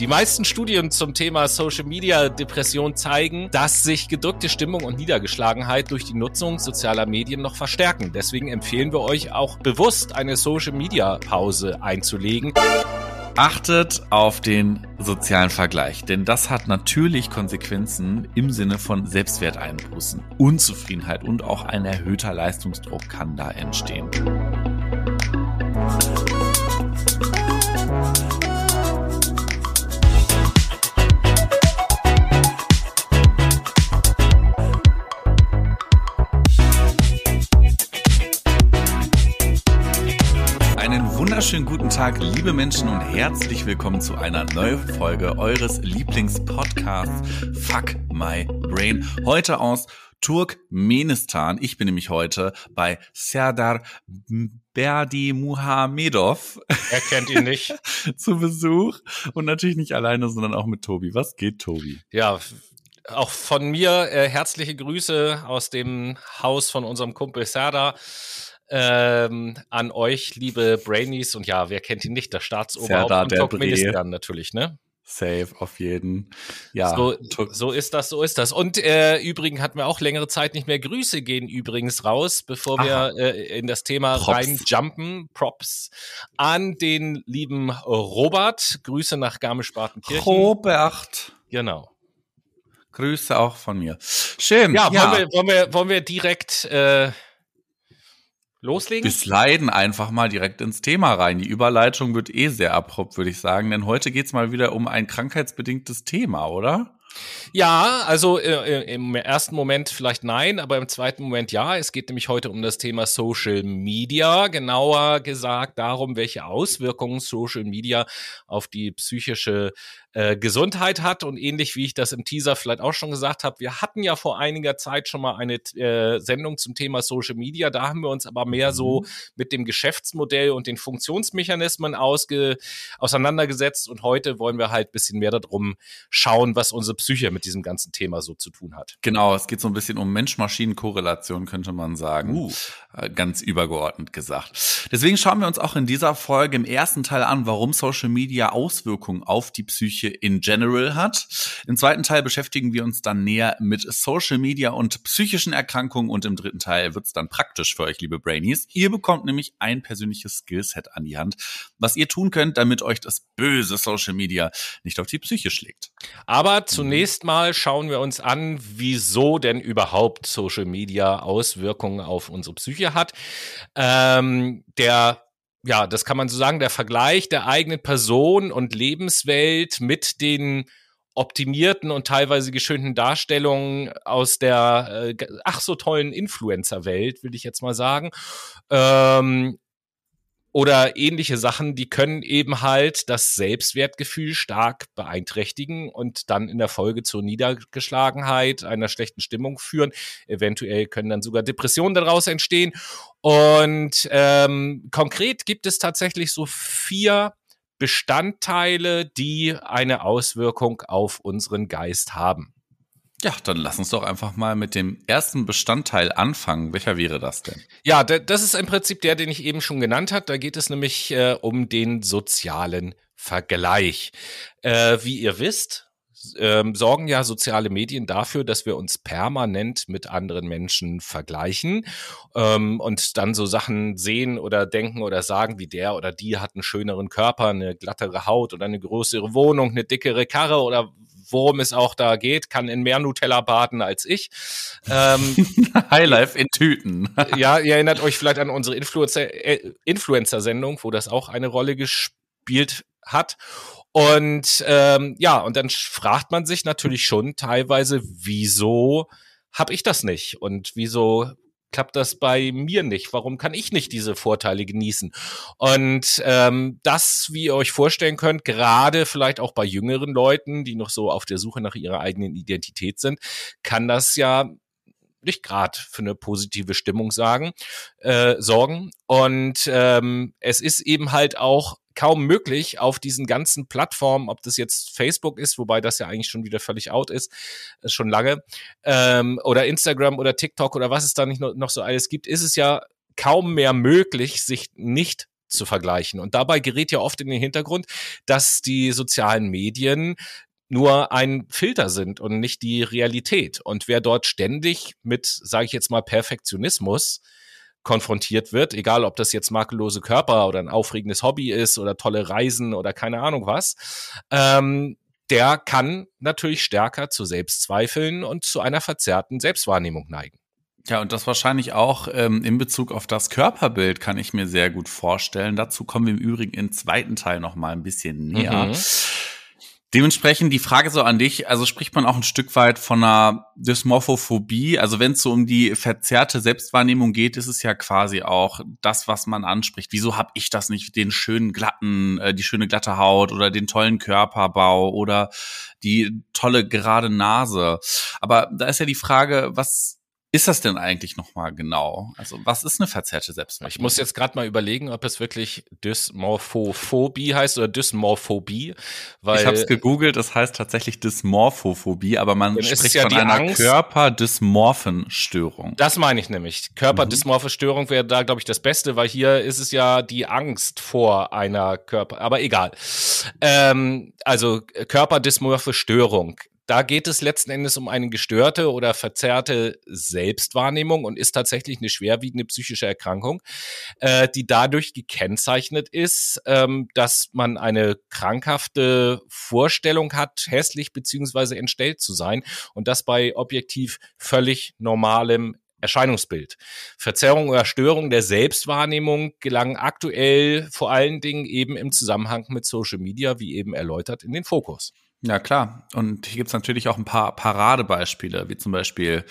Die meisten Studien zum Thema Social Media Depression zeigen, dass sich gedrückte Stimmung und Niedergeschlagenheit durch die Nutzung sozialer Medien noch verstärken. Deswegen empfehlen wir euch auch bewusst eine Social Media Pause einzulegen. Achtet auf den sozialen Vergleich, denn das hat natürlich Konsequenzen im Sinne von Selbstwerteinbußen. Unzufriedenheit und auch ein erhöhter Leistungsdruck kann da entstehen. Wunderschönen guten Tag, liebe Menschen, und herzlich willkommen zu einer neuen Folge eures Lieblingspodcasts Fuck My Brain. Heute aus Turkmenistan. Ich bin nämlich heute bei Serdar Berdi Muhamedov. Er kennt ihn nicht. zu Besuch. Und natürlich nicht alleine, sondern auch mit Tobi. Was geht, Tobi? Ja, auch von mir äh, herzliche Grüße aus dem Haus von unserem Kumpel Serdar ähm, an euch, liebe Brainies. Und ja, wer kennt ihn nicht? Der Staatsoberhaupt von Turkmenistan natürlich, ne? Safe, auf jeden. Ja. So, so ist das, so ist das. Und äh, übrigens hatten wir auch längere Zeit nicht mehr. Grüße gehen übrigens raus, bevor Aha. wir äh, in das Thema Props. reinjumpen. Props an den lieben Robert. Grüße nach Garmisch-Partenkirchen. Robert. Genau. Grüße auch von mir. Schön. Ja, ja. Wollen, wir, wollen, wir, wollen wir direkt äh, loslegen? Wir sliden einfach mal direkt ins Thema rein. Die Überleitung wird eh sehr abrupt, würde ich sagen, denn heute geht's mal wieder um ein krankheitsbedingtes Thema, oder? Ja, also äh, äh, im ersten Moment vielleicht nein, aber im zweiten Moment ja. Es geht nämlich heute um das Thema Social Media, genauer gesagt darum, welche Auswirkungen Social Media auf die psychische äh, Gesundheit hat und ähnlich wie ich das im Teaser vielleicht auch schon gesagt habe, wir hatten ja vor einiger Zeit schon mal eine äh, Sendung zum Thema Social Media, da haben wir uns aber mehr so mhm. mit dem Geschäftsmodell und den Funktionsmechanismen ausge auseinandergesetzt und heute wollen wir halt bisschen mehr darum schauen, was unsere Psyche mit diesem ganzen Thema so zu tun hat. Genau, es geht so ein bisschen um Mensch-Maschinen-Korrelation, könnte man sagen. Uh. Äh, ganz übergeordnet gesagt. Deswegen schauen wir uns auch in dieser Folge im ersten Teil an, warum Social Media Auswirkungen auf die Psyche Psyche in general hat. Im zweiten Teil beschäftigen wir uns dann näher mit Social Media und psychischen Erkrankungen und im dritten Teil wird es dann praktisch für euch, liebe Brainies. Ihr bekommt nämlich ein persönliches Skillset an die Hand, was ihr tun könnt, damit euch das böse Social Media nicht auf die Psyche schlägt. Aber zunächst mal schauen wir uns an, wieso denn überhaupt Social Media Auswirkungen auf unsere Psyche hat. Ähm, der ja, das kann man so sagen, der Vergleich der eigenen Person und Lebenswelt mit den optimierten und teilweise geschönten Darstellungen aus der äh, ach so tollen Influencer-Welt, will ich jetzt mal sagen. Ähm, oder ähnliche Sachen, die können eben halt das Selbstwertgefühl stark beeinträchtigen und dann in der Folge zur Niedergeschlagenheit, einer schlechten Stimmung führen. Eventuell können dann sogar Depressionen daraus entstehen. Und ähm, konkret gibt es tatsächlich so vier Bestandteile, die eine Auswirkung auf unseren Geist haben. Ja, dann lass uns doch einfach mal mit dem ersten Bestandteil anfangen. Welcher wäre das denn? Ja, das ist im Prinzip der, den ich eben schon genannt habe. Da geht es nämlich äh, um den sozialen Vergleich. Äh, wie ihr wisst, ähm, sorgen ja soziale Medien dafür, dass wir uns permanent mit anderen Menschen vergleichen ähm, und dann so Sachen sehen oder denken oder sagen, wie der oder die hat einen schöneren Körper, eine glattere Haut oder eine größere Wohnung, eine dickere Karre oder worum es auch da geht, kann in mehr Nutella baden als ich. Ähm, Highlife in Tüten. ja, ihr erinnert euch vielleicht an unsere äh, Influencer-Sendung, wo das auch eine Rolle gespielt hat. Und ähm, ja, und dann fragt man sich natürlich schon teilweise, wieso habe ich das nicht? Und wieso klappt das bei mir nicht? Warum kann ich nicht diese Vorteile genießen? Und ähm, das, wie ihr euch vorstellen könnt, gerade vielleicht auch bei jüngeren Leuten, die noch so auf der Suche nach ihrer eigenen Identität sind, kann das ja nicht gerade für eine positive Stimmung sagen, äh, sorgen. Und ähm, es ist eben halt auch kaum möglich auf diesen ganzen Plattformen, ob das jetzt Facebook ist, wobei das ja eigentlich schon wieder völlig out ist, äh, schon lange, ähm, oder Instagram oder TikTok oder was es da nicht noch, noch so alles gibt, ist es ja kaum mehr möglich, sich nicht zu vergleichen. Und dabei gerät ja oft in den Hintergrund, dass die sozialen Medien nur ein Filter sind und nicht die Realität. Und wer dort ständig mit, sage ich jetzt mal, Perfektionismus konfrontiert wird, egal ob das jetzt makellose Körper oder ein aufregendes Hobby ist oder tolle Reisen oder keine Ahnung was, ähm, der kann natürlich stärker zu Selbstzweifeln und zu einer verzerrten Selbstwahrnehmung neigen. Ja, und das wahrscheinlich auch ähm, in Bezug auf das Körperbild kann ich mir sehr gut vorstellen. Dazu kommen wir im Übrigen im zweiten Teil noch mal ein bisschen näher. Mhm. Dementsprechend die Frage so an dich, also spricht man auch ein Stück weit von einer Dysmorphophobie, also wenn es so um die verzerrte Selbstwahrnehmung geht, ist es ja quasi auch das, was man anspricht. Wieso habe ich das nicht, den schönen glatten, äh, die schöne glatte Haut oder den tollen Körperbau oder die tolle gerade Nase? Aber da ist ja die Frage, was ist das denn eigentlich nochmal genau? Also was ist eine verzerrte Selbstwahrnehmung? Ich muss jetzt gerade mal überlegen, ob es wirklich Dysmorphophobie heißt oder Dysmorphobie. Weil ich habe es gegoogelt, es heißt tatsächlich Dysmorphophobie, aber man spricht ja von einer Angst, Körperdysmorphenstörung. Das meine ich nämlich. Körperdysmorphenstörung wäre da, glaube ich, das Beste, weil hier ist es ja die Angst vor einer Körper, aber egal. Ähm, also Körperdysmorphe Störung da geht es letzten Endes um eine gestörte oder verzerrte Selbstwahrnehmung und ist tatsächlich eine schwerwiegende psychische Erkrankung, äh, die dadurch gekennzeichnet ist, ähm, dass man eine krankhafte Vorstellung hat, hässlich beziehungsweise entstellt zu sein und das bei objektiv völlig normalem Erscheinungsbild. Verzerrung oder Störung der Selbstwahrnehmung gelangen aktuell vor allen Dingen eben im Zusammenhang mit Social Media, wie eben erläutert, in den Fokus. Ja, klar. Und hier gibt's natürlich auch ein paar Paradebeispiele, wie zum Beispiel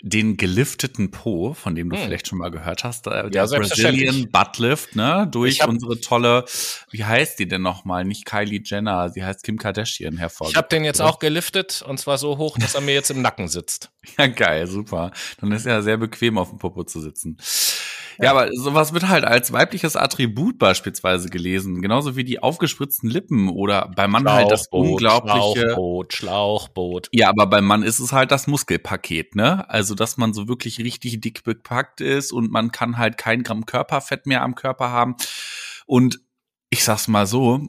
den gelifteten Po, von dem du hm. vielleicht schon mal gehört hast. Der ja, Brazilian Buttlift, ne? Durch unsere tolle, wie heißt die denn nochmal? Nicht Kylie Jenner, sie heißt Kim Kardashian hervor. Ich habe den jetzt auch geliftet und zwar so hoch, dass er mir jetzt im Nacken sitzt. Ja, geil, super. Dann ist er sehr bequem auf dem Popo zu sitzen. Ja, aber sowas wird halt als weibliches Attribut beispielsweise gelesen, genauso wie die aufgespritzten Lippen oder beim Mann halt das unglaubliche Schlauchboot, Schlauchboot. Ja, aber beim Mann ist es halt das Muskelpaket, ne? Also, dass man so wirklich richtig dick bepackt ist und man kann halt kein Gramm Körperfett mehr am Körper haben. Und ich sag's mal so,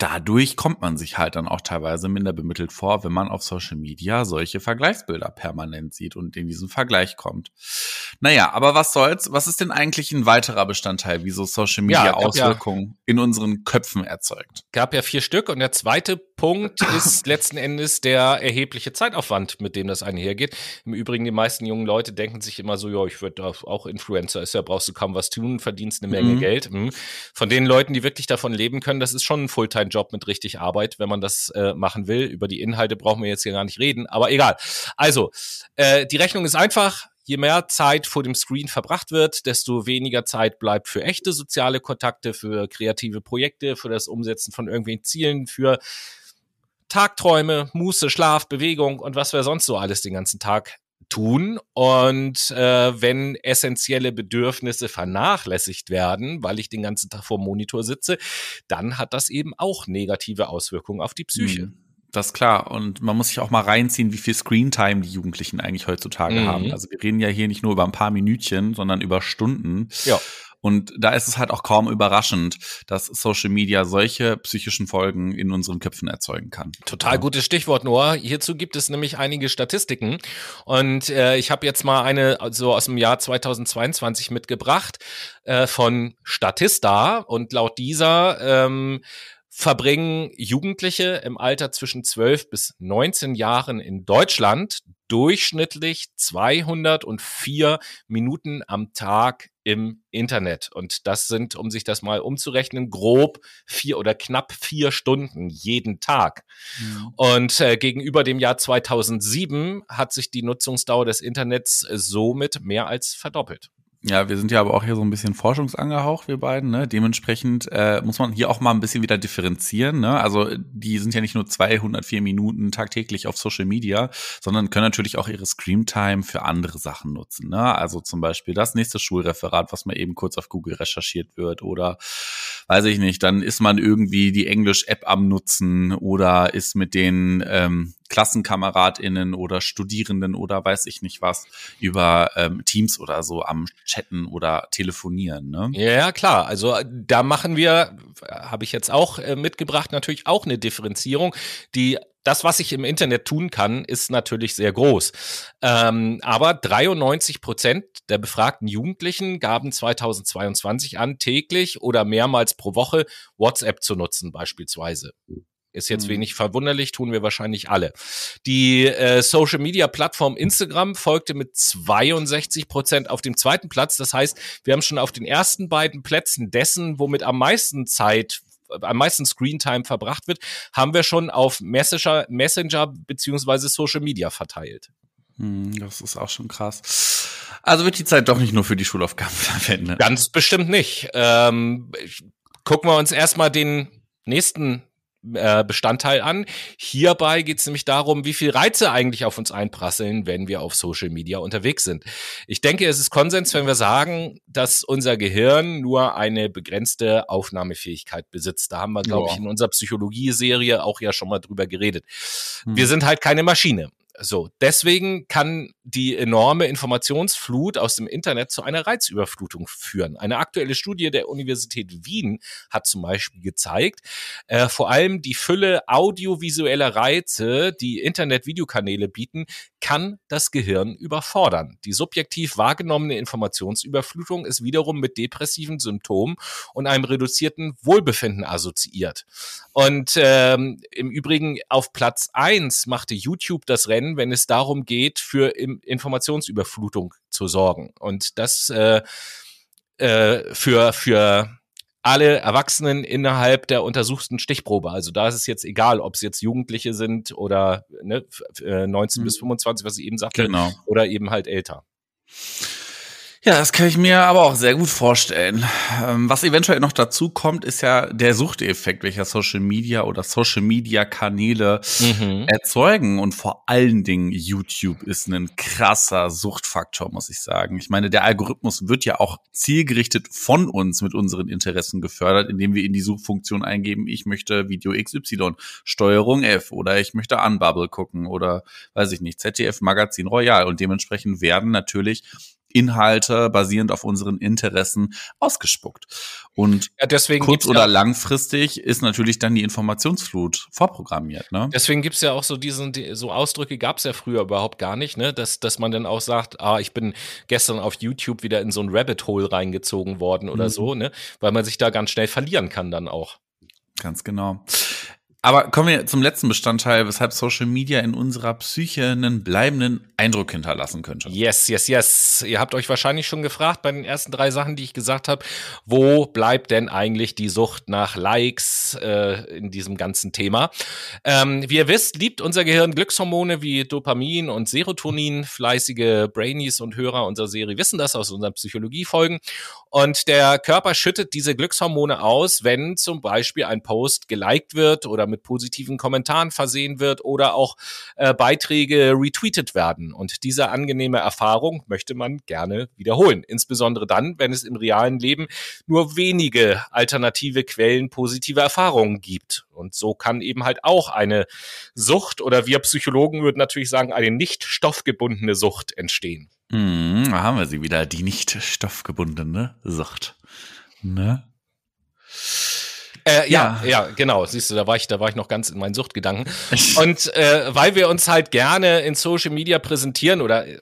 dadurch kommt man sich halt dann auch teilweise minder bemittelt vor, wenn man auf Social Media solche Vergleichsbilder permanent sieht und in diesen Vergleich kommt. Naja, aber was soll's? Was ist denn eigentlich ein weiterer Bestandteil, wie so Social Media ja, Auswirkungen ja, in unseren Köpfen erzeugt? Gab ja vier Stück und der zweite Punkt ist letzten Endes der erhebliche Zeitaufwand, mit dem das einhergeht. Im Übrigen, die meisten jungen Leute denken sich immer so, ja, ich würde auch Influencer, ist ja, brauchst du kaum was tun, verdienst eine Menge mhm. Geld. Mhm. Von den Leuten, die wirklich davon leben können, das ist schon ein Fulltime-Job mit richtig Arbeit, wenn man das äh, machen will. Über die Inhalte brauchen wir jetzt hier gar nicht reden, aber egal. Also, äh, die Rechnung ist einfach, je mehr Zeit vor dem Screen verbracht wird, desto weniger Zeit bleibt für echte soziale Kontakte, für kreative Projekte, für das Umsetzen von irgendwelchen Zielen, für Tagträume, Muße, Schlaf, Bewegung und was wir sonst so alles den ganzen Tag tun. Und äh, wenn essentielle Bedürfnisse vernachlässigt werden, weil ich den ganzen Tag vor dem Monitor sitze, dann hat das eben auch negative Auswirkungen auf die Psyche. Mhm. Das ist klar. Und man muss sich auch mal reinziehen, wie viel Screentime die Jugendlichen eigentlich heutzutage mhm. haben. Also wir reden ja hier nicht nur über ein paar Minütchen, sondern über Stunden. Ja. Und da ist es halt auch kaum überraschend, dass Social Media solche psychischen Folgen in unseren Köpfen erzeugen kann. Total gutes Stichwort, Noah. Hierzu gibt es nämlich einige Statistiken. Und äh, ich habe jetzt mal eine so also aus dem Jahr 2022 mitgebracht äh, von Statista. Und laut dieser ähm, verbringen Jugendliche im Alter zwischen 12 bis 19 Jahren in Deutschland durchschnittlich 204 Minuten am Tag im Internet. Und das sind, um sich das mal umzurechnen, grob vier oder knapp vier Stunden jeden Tag. Mhm. Und äh, gegenüber dem Jahr 2007 hat sich die Nutzungsdauer des Internets somit mehr als verdoppelt. Ja, wir sind ja aber auch hier so ein bisschen forschungsangehaucht, wir beiden. Ne? Dementsprechend äh, muss man hier auch mal ein bisschen wieder differenzieren. Ne? Also die sind ja nicht nur 204 Minuten tagtäglich auf Social Media, sondern können natürlich auch ihre Screamtime für andere Sachen nutzen. Ne? Also zum Beispiel das nächste Schulreferat, was mal eben kurz auf Google recherchiert wird oder weiß ich nicht, dann ist man irgendwie die Englisch-App am Nutzen oder ist mit den ähm, KlassenkameradInnen oder Studierenden oder weiß ich nicht was über ähm, Teams oder so am Chatten oder Telefonieren. Ne? Ja, klar. Also da machen wir, habe ich jetzt auch äh, mitgebracht, natürlich auch eine Differenzierung, die das, was ich im Internet tun kann, ist natürlich sehr groß. Ähm, aber 93 Prozent der befragten Jugendlichen gaben 2022 an, täglich oder mehrmals pro Woche WhatsApp zu nutzen, beispielsweise. Ist jetzt mhm. wenig verwunderlich, tun wir wahrscheinlich alle. Die äh, Social Media Plattform Instagram folgte mit 62 Prozent auf dem zweiten Platz. Das heißt, wir haben schon auf den ersten beiden Plätzen dessen, womit am meisten Zeit am meisten Screentime verbracht wird, haben wir schon auf Messenger, Messenger beziehungsweise Social Media verteilt. Hm, das ist auch schon krass. Also wird die Zeit doch nicht nur für die Schulaufgaben verwendet. Ganz bestimmt nicht. Ähm, gucken wir uns erstmal den nächsten äh, Bestandteil an. Hierbei geht es nämlich darum, wie viel Reize eigentlich auf uns einprasseln, wenn wir auf Social Media unterwegs sind. Ich denke, es ist Konsens, wenn wir sagen, dass unser Gehirn nur eine begrenzte Aufnahmefähigkeit besitzt. Da haben wir, glaube ich, in unserer Psychologie-Serie auch ja schon mal drüber geredet. Hm. Wir sind halt keine Maschine. So, deswegen kann die enorme Informationsflut aus dem Internet zu einer Reizüberflutung führen. Eine aktuelle Studie der Universität Wien hat zum Beispiel gezeigt, äh, vor allem die Fülle audiovisueller Reize, die Internet-Videokanäle bieten, kann das Gehirn überfordern. Die subjektiv wahrgenommene Informationsüberflutung ist wiederum mit depressiven Symptomen und einem reduzierten Wohlbefinden assoziiert. Und ähm, im Übrigen auf Platz eins machte YouTube das Rennen, wenn es darum geht, für Informationsüberflutung zu sorgen. Und das äh, äh, für, für alle Erwachsenen innerhalb der untersuchten Stichprobe. Also da ist es jetzt egal, ob es jetzt Jugendliche sind oder ne, 19 mhm. bis 25, was ich eben sagte, genau. oder eben halt älter. Ja, das kann ich mir aber auch sehr gut vorstellen. Ähm, was eventuell noch dazu kommt, ist ja der Suchteffekt, welcher Social Media oder Social Media Kanäle mhm. erzeugen. Und vor allen Dingen YouTube ist ein krasser Suchtfaktor, muss ich sagen. Ich meine, der Algorithmus wird ja auch zielgerichtet von uns mit unseren Interessen gefördert, indem wir in die Suchfunktion eingeben, ich möchte Video XY, Steuerung F oder ich möchte Unbubble gucken oder weiß ich nicht, ZDF Magazin Royal. Und dementsprechend werden natürlich Inhalte basierend auf unseren Interessen ausgespuckt. Und ja, deswegen kurz oder ja langfristig ist natürlich dann die Informationsflut vorprogrammiert. Ne? Deswegen gibt's ja auch so diesen, so Ausdrücke gab's ja früher überhaupt gar nicht, ne? dass, dass man dann auch sagt, ah, ich bin gestern auf YouTube wieder in so ein Rabbit Hole reingezogen worden oder mhm. so, ne? weil man sich da ganz schnell verlieren kann dann auch. Ganz genau. Aber kommen wir zum letzten Bestandteil, weshalb Social Media in unserer Psyche einen bleibenden Eindruck hinterlassen könnte. Yes, yes, yes. Ihr habt euch wahrscheinlich schon gefragt bei den ersten drei Sachen, die ich gesagt habe, wo bleibt denn eigentlich die Sucht nach Likes äh, in diesem ganzen Thema? Ähm, wie ihr wisst, liebt unser Gehirn Glückshormone wie Dopamin und Serotonin. Fleißige Brainies und Hörer unserer Serie wissen das aus unseren Psychologiefolgen. Und der Körper schüttet diese Glückshormone aus, wenn zum Beispiel ein Post geliked wird oder mit positiven Kommentaren versehen wird oder auch äh, Beiträge retweetet werden. Und diese angenehme Erfahrung möchte man gerne wiederholen. Insbesondere dann, wenn es im realen Leben nur wenige alternative Quellen positiver Erfahrungen gibt. Und so kann eben halt auch eine Sucht oder wir Psychologen würden natürlich sagen, eine nicht stoffgebundene Sucht entstehen. Hm, da haben wir sie wieder, die nicht stoffgebundene Sucht. Ne? Äh, ja, ja, ja, genau. Siehst du, da war ich, da war ich noch ganz in meinen Suchtgedanken. Und äh, weil wir uns halt gerne in Social Media präsentieren oder äh,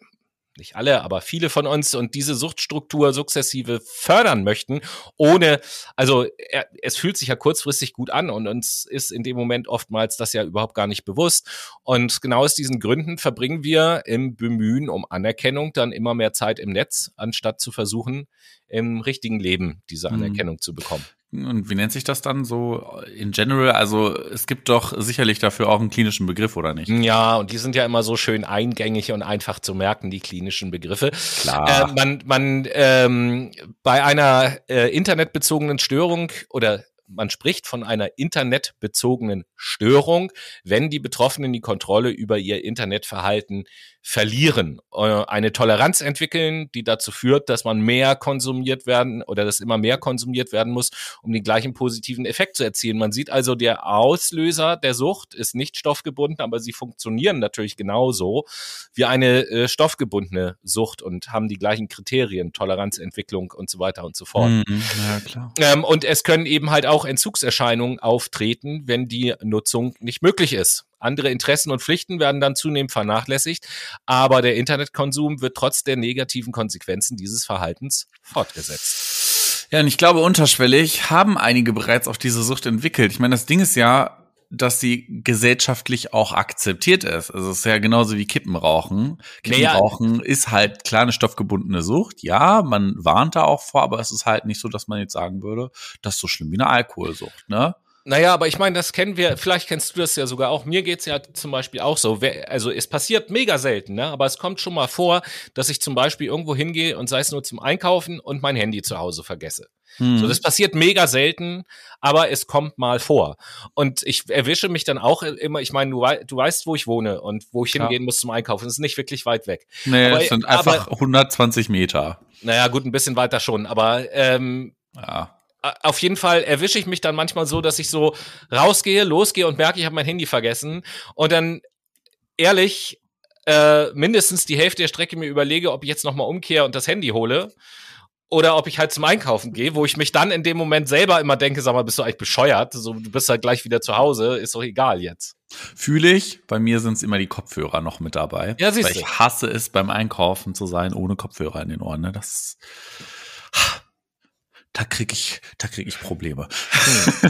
nicht alle, aber viele von uns und diese Suchtstruktur sukzessive fördern möchten, ohne, also er, es fühlt sich ja kurzfristig gut an und uns ist in dem Moment oftmals das ja überhaupt gar nicht bewusst. Und genau aus diesen Gründen verbringen wir im Bemühen um Anerkennung dann immer mehr Zeit im Netz, anstatt zu versuchen, im richtigen Leben diese mhm. Anerkennung mhm. zu bekommen. Und wie nennt sich das dann so in general? Also es gibt doch sicherlich dafür auch einen klinischen Begriff, oder nicht? Ja, und die sind ja immer so schön eingängig und einfach zu merken, die klinischen Begriffe. Klar. Äh, man, man ähm, bei einer äh, internetbezogenen Störung oder man spricht von einer internetbezogenen Störung, wenn die Betroffenen die Kontrolle über ihr Internetverhalten verlieren, äh, eine Toleranz entwickeln, die dazu führt, dass man mehr konsumiert werden oder dass immer mehr konsumiert werden muss, um den gleichen positiven Effekt zu erzielen. Man sieht also, der Auslöser der Sucht ist nicht stoffgebunden, aber sie funktionieren natürlich genauso wie eine äh, stoffgebundene Sucht und haben die gleichen Kriterien, Toleranzentwicklung und so weiter und so fort. Mhm, ja, klar. Ähm, und es können eben halt auch Entzugserscheinungen auftreten, wenn die Nutzung nicht möglich ist. Andere Interessen und Pflichten werden dann zunehmend vernachlässigt, aber der Internetkonsum wird trotz der negativen Konsequenzen dieses Verhaltens fortgesetzt. Ja, und ich glaube, unterschwellig haben einige bereits auch diese Sucht entwickelt. Ich meine, das Ding ist ja, dass sie gesellschaftlich auch akzeptiert ist. Also es ist ja genauso wie Kippenrauchen. Kippenrauchen naja. ist halt klar eine stoffgebundene Sucht. Ja, man warnt da auch vor, aber es ist halt nicht so, dass man jetzt sagen würde, das ist so schlimm wie eine Alkoholsucht, ne? Naja, aber ich meine, das kennen wir, vielleicht kennst du das ja sogar auch. Mir geht's ja zum Beispiel auch so. Also es passiert mega selten, ne? aber es kommt schon mal vor, dass ich zum Beispiel irgendwo hingehe und sei es nur zum Einkaufen und mein Handy zu Hause vergesse. Hm. So, das passiert mega selten, aber es kommt mal vor. Und ich erwische mich dann auch immer, ich meine, du, wei du weißt, wo ich wohne und wo ich hingehen muss zum Einkaufen. Das ist nicht wirklich weit weg. Nee, aber, es sind einfach aber, 120 Meter. Naja, gut, ein bisschen weiter schon, aber ähm, ja auf jeden Fall erwische ich mich dann manchmal so, dass ich so rausgehe, losgehe und merke, ich habe mein Handy vergessen. Und dann ehrlich äh, mindestens die Hälfte der Strecke mir überlege, ob ich jetzt nochmal umkehre und das Handy hole. Oder ob ich halt zum Einkaufen gehe, wo ich mich dann in dem Moment selber immer denke, sag mal, bist du eigentlich bescheuert? So, du bist halt gleich wieder zu Hause, ist doch egal jetzt. Fühle ich. Bei mir sind es immer die Kopfhörer noch mit dabei. Ja, siehst du. Ich hasse es, beim Einkaufen zu sein, ohne Kopfhörer in den Ohren. Ne? Das da krieg ich, da krieg ich Probleme.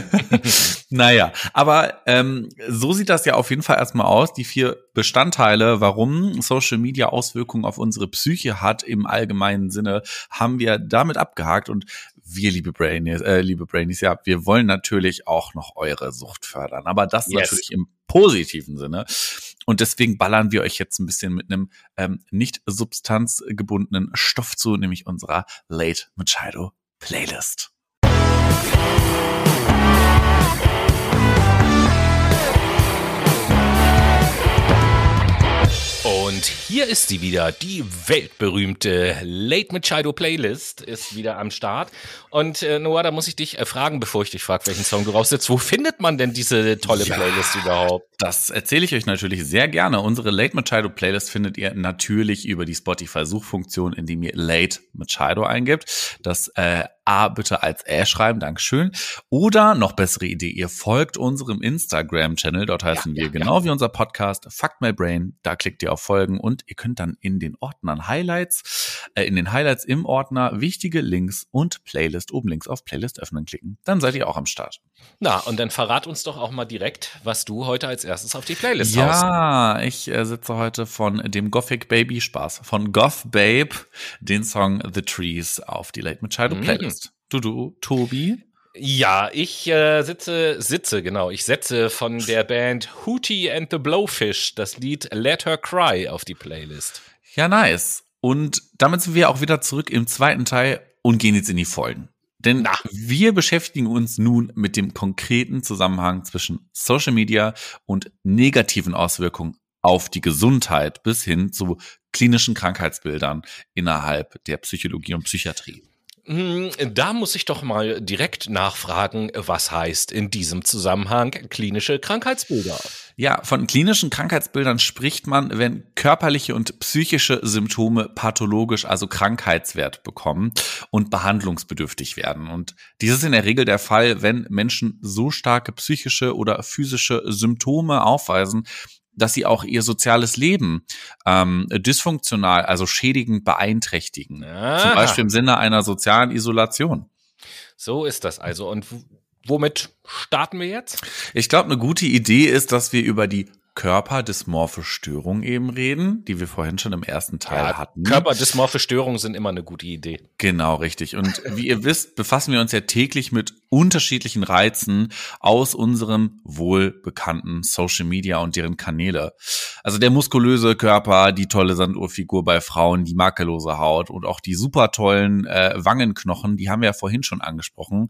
naja, aber ähm, so sieht das ja auf jeden Fall erstmal aus. Die vier Bestandteile, warum Social Media Auswirkungen auf unsere Psyche hat im allgemeinen Sinne, haben wir damit abgehakt und wir, liebe Brainies, äh, liebe Brainies, ja, wir wollen natürlich auch noch eure Sucht fördern, aber das yes. natürlich im positiven Sinne. Und deswegen ballern wir euch jetzt ein bisschen mit einem ähm, nicht substanzgebundenen Stoff zu, nämlich unserer Late Machado Playlist. Und hier ist sie wieder, die weltberühmte Late Machado Playlist ist wieder am Start. Und äh, Noah, da muss ich dich äh, fragen, bevor ich dich frage, welchen Song du raussetzt. Wo findet man denn diese tolle ja, Playlist überhaupt? Das erzähle ich euch natürlich sehr gerne. Unsere Late Machado Playlist findet ihr natürlich über die Spotify-Suchfunktion, indem ihr Late Machado eingibt. Das äh, A bitte als Ä schreiben, Dankeschön. Oder noch bessere Idee, ihr folgt unserem Instagram-Channel, dort heißen ja, wir ja, genau ja. wie unser Podcast Fuck My Brain. Da klickt ihr auf Folgen und ihr könnt dann in den Ordnern Highlights, äh, in den Highlights im Ordner wichtige Links und Playlist oben links auf Playlist öffnen klicken. Dann seid ihr auch am Start. Na, und dann verrat uns doch auch mal direkt, was du heute als erstes auf die Playlist ja, haust. Ja, ich äh, sitze heute von dem Gothic Baby Spaß, von Goth Babe, den Song The Trees auf die Late Machado mhm. Playlist. Du, du, Tobi? Ja, ich äh, sitze, sitze, genau. Ich setze von der Band Hootie and the Blowfish das Lied Let Her Cry auf die Playlist. Ja, nice. Und damit sind wir auch wieder zurück im zweiten Teil und gehen jetzt in die Folgen. Denn Na. wir beschäftigen uns nun mit dem konkreten Zusammenhang zwischen Social Media und negativen Auswirkungen auf die Gesundheit bis hin zu klinischen Krankheitsbildern innerhalb der Psychologie und Psychiatrie. Hm, da muss ich doch mal direkt nachfragen, was heißt in diesem Zusammenhang klinische Krankheitsbilder? Ja, von klinischen Krankheitsbildern spricht man, wenn körperliche und psychische Symptome pathologisch, also Krankheitswert bekommen und behandlungsbedürftig werden. Und dies ist in der Regel der Fall, wenn Menschen so starke psychische oder physische Symptome aufweisen, dass sie auch ihr soziales Leben ähm, dysfunktional, also schädigend beeinträchtigen. Ah. Zum Beispiel im Sinne einer sozialen Isolation. So ist das also. Und womit starten wir jetzt? Ich glaube, eine gute Idee ist, dass wir über die körperdysmorphe Störung eben reden, die wir vorhin schon im ersten Teil ja, hatten. Körperdysmorphe Störungen sind immer eine gute Idee. Genau, richtig. Und wie ihr wisst, befassen wir uns ja täglich mit unterschiedlichen Reizen aus unserem wohlbekannten Social Media und deren Kanäle. Also der muskulöse Körper, die tolle Sanduhrfigur bei Frauen, die makellose Haut und auch die super tollen äh, Wangenknochen, die haben wir ja vorhin schon angesprochen.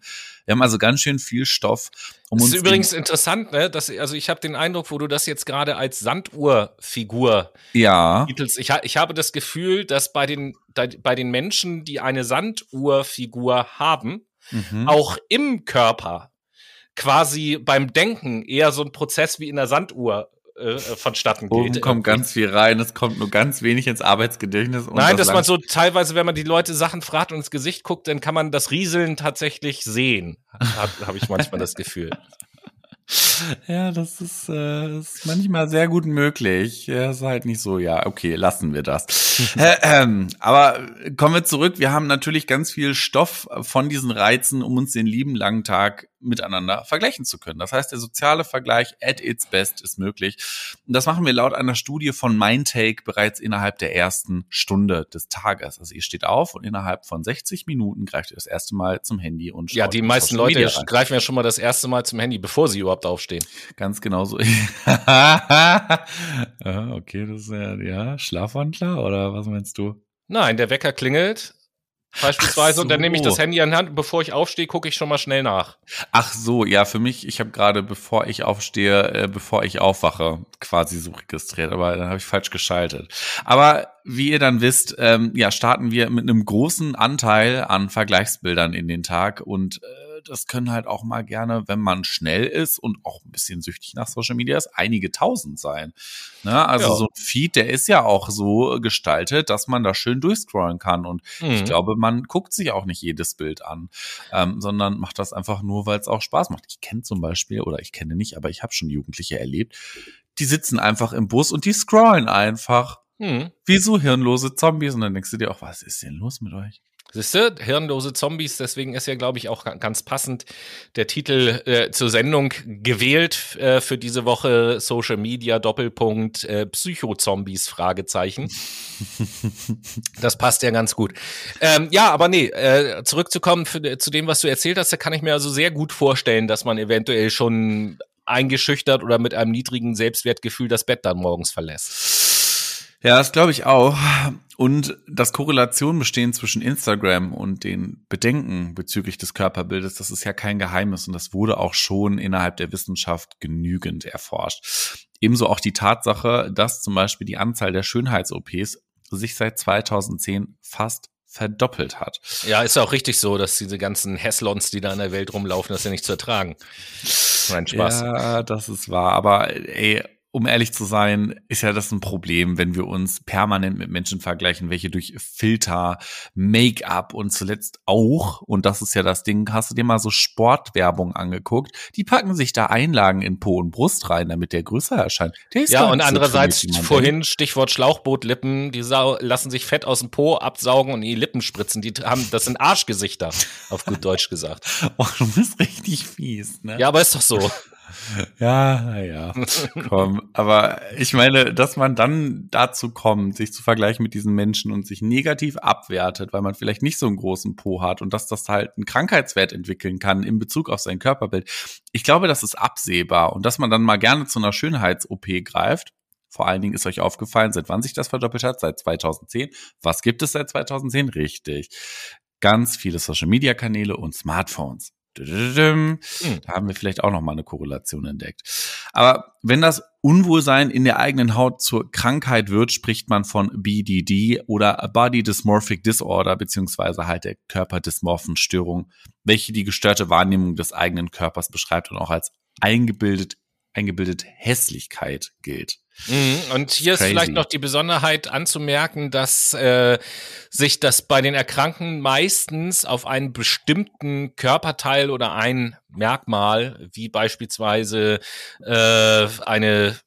Wir haben also ganz schön viel Stoff. Um das ist übrigens interessant, ne? Dass, also ich habe den Eindruck, wo du das jetzt gerade als Sanduhrfigur ja. titelst. Ich, ich habe das Gefühl, dass bei den, bei den Menschen, die eine Sanduhrfigur haben, mhm. auch im Körper quasi beim Denken eher so ein Prozess wie in der Sanduhr äh, vonstatten geht. Oben kommt ganz viel rein, es kommt nur ganz wenig ins Arbeitsgedächtnis. Nein, das dass man so teilweise, wenn man die Leute Sachen fragt und ins Gesicht guckt, dann kann man das Rieseln tatsächlich sehen. Habe hab ich manchmal das Gefühl. Ja, das ist, äh, ist manchmal sehr gut möglich. Ja, ist halt nicht so, ja, okay, lassen wir das. äh, ähm, aber kommen wir zurück. Wir haben natürlich ganz viel Stoff von diesen Reizen, um uns den lieben langen Tag miteinander vergleichen zu können. Das heißt, der soziale Vergleich at its best ist möglich. Und das machen wir laut einer Studie von Mindtake bereits innerhalb der ersten Stunde des Tages. Also ihr steht auf und innerhalb von 60 Minuten greift ihr das erste Mal zum Handy und schaut Ja, die meisten Leute greifen ja schon mal das erste Mal zum Handy, bevor sie überhaupt aufstehen. Ganz genau so. okay, das ist ja, ja Schlafwandler oder was meinst du? Nein, der Wecker klingelt, Beispielsweise, so. und dann nehme ich das Handy an Hand, bevor ich aufstehe, gucke ich schon mal schnell nach. Ach so, ja, für mich, ich habe gerade, bevor ich aufstehe, äh, bevor ich aufwache, quasi so registriert, aber dann habe ich falsch geschaltet. Aber wie ihr dann wisst, ähm, ja, starten wir mit einem großen Anteil an Vergleichsbildern in den Tag und äh, das können halt auch mal gerne, wenn man schnell ist und auch ein bisschen süchtig nach Social Media ist, einige tausend sein. Ne? Also ja. so ein Feed, der ist ja auch so gestaltet, dass man da schön durchscrollen kann. Und mhm. ich glaube, man guckt sich auch nicht jedes Bild an, ähm, sondern macht das einfach nur, weil es auch Spaß macht. Ich kenne zum Beispiel, oder ich kenne nicht, aber ich habe schon Jugendliche erlebt, die sitzen einfach im Bus und die scrollen einfach. Mhm. Wie so hirnlose Zombies. Und dann denkst du dir auch, was ist denn los mit euch? Siehst du, hirnlose Zombies, deswegen ist ja, glaube ich, auch ganz passend der Titel äh, zur Sendung gewählt äh, für diese Woche Social Media Doppelpunkt äh, Psycho-Zombies Fragezeichen. das passt ja ganz gut. Ähm, ja, aber nee, äh, zurückzukommen für, zu dem, was du erzählt hast, da kann ich mir also sehr gut vorstellen, dass man eventuell schon eingeschüchtert oder mit einem niedrigen Selbstwertgefühl das Bett dann morgens verlässt. Ja, das glaube ich auch. Und dass Korrelationen bestehen zwischen Instagram und den Bedenken bezüglich des Körperbildes, das ist ja kein Geheimnis und das wurde auch schon innerhalb der Wissenschaft genügend erforscht. Ebenso auch die Tatsache, dass zum Beispiel die Anzahl der Schönheits-OPs sich seit 2010 fast verdoppelt hat. Ja, ist auch richtig so, dass diese ganzen Hesslons, die da in der Welt rumlaufen, das ja nicht zu ertragen. Mein Spaß. Ja, das ist wahr. Aber ey, um ehrlich zu sein, ist ja das ein Problem, wenn wir uns permanent mit Menschen vergleichen, welche durch Filter, Make-up und zuletzt auch, und das ist ja das Ding, hast du dir mal so Sportwerbung angeguckt? Die packen sich da Einlagen in Po und Brust rein, damit der größer erscheint. Der ja, und andererseits so vorhin. Stichwort Schlauchbootlippen, die lassen sich Fett aus dem Po absaugen und die Lippen spritzen. Die haben, das sind Arschgesichter, auf gut Deutsch gesagt. Oh, du bist richtig fies, ne? Ja, aber ist doch so. Ja, naja, komm. Aber ich meine, dass man dann dazu kommt, sich zu vergleichen mit diesen Menschen und sich negativ abwertet, weil man vielleicht nicht so einen großen Po hat und dass das halt einen Krankheitswert entwickeln kann in Bezug auf sein Körperbild. Ich glaube, das ist absehbar und dass man dann mal gerne zu einer Schönheits-OP greift. Vor allen Dingen ist euch aufgefallen, seit wann sich das verdoppelt hat? Seit 2010. Was gibt es seit 2010? Richtig. Ganz viele Social-Media-Kanäle und Smartphones. Hm. Da haben wir vielleicht auch noch mal eine Korrelation entdeckt. Aber wenn das Unwohlsein in der eigenen Haut zur Krankheit wird, spricht man von BDD oder Body Dysmorphic Disorder beziehungsweise halt der Körperdysmorphenstörung, welche die gestörte Wahrnehmung des eigenen Körpers beschreibt und auch als eingebildet, eingebildet Hässlichkeit gilt. Mhm. Und hier ist vielleicht noch die Besonderheit anzumerken, dass äh, sich das bei den Erkrankten meistens auf einen bestimmten Körperteil oder ein Merkmal, wie beispielsweise äh, eine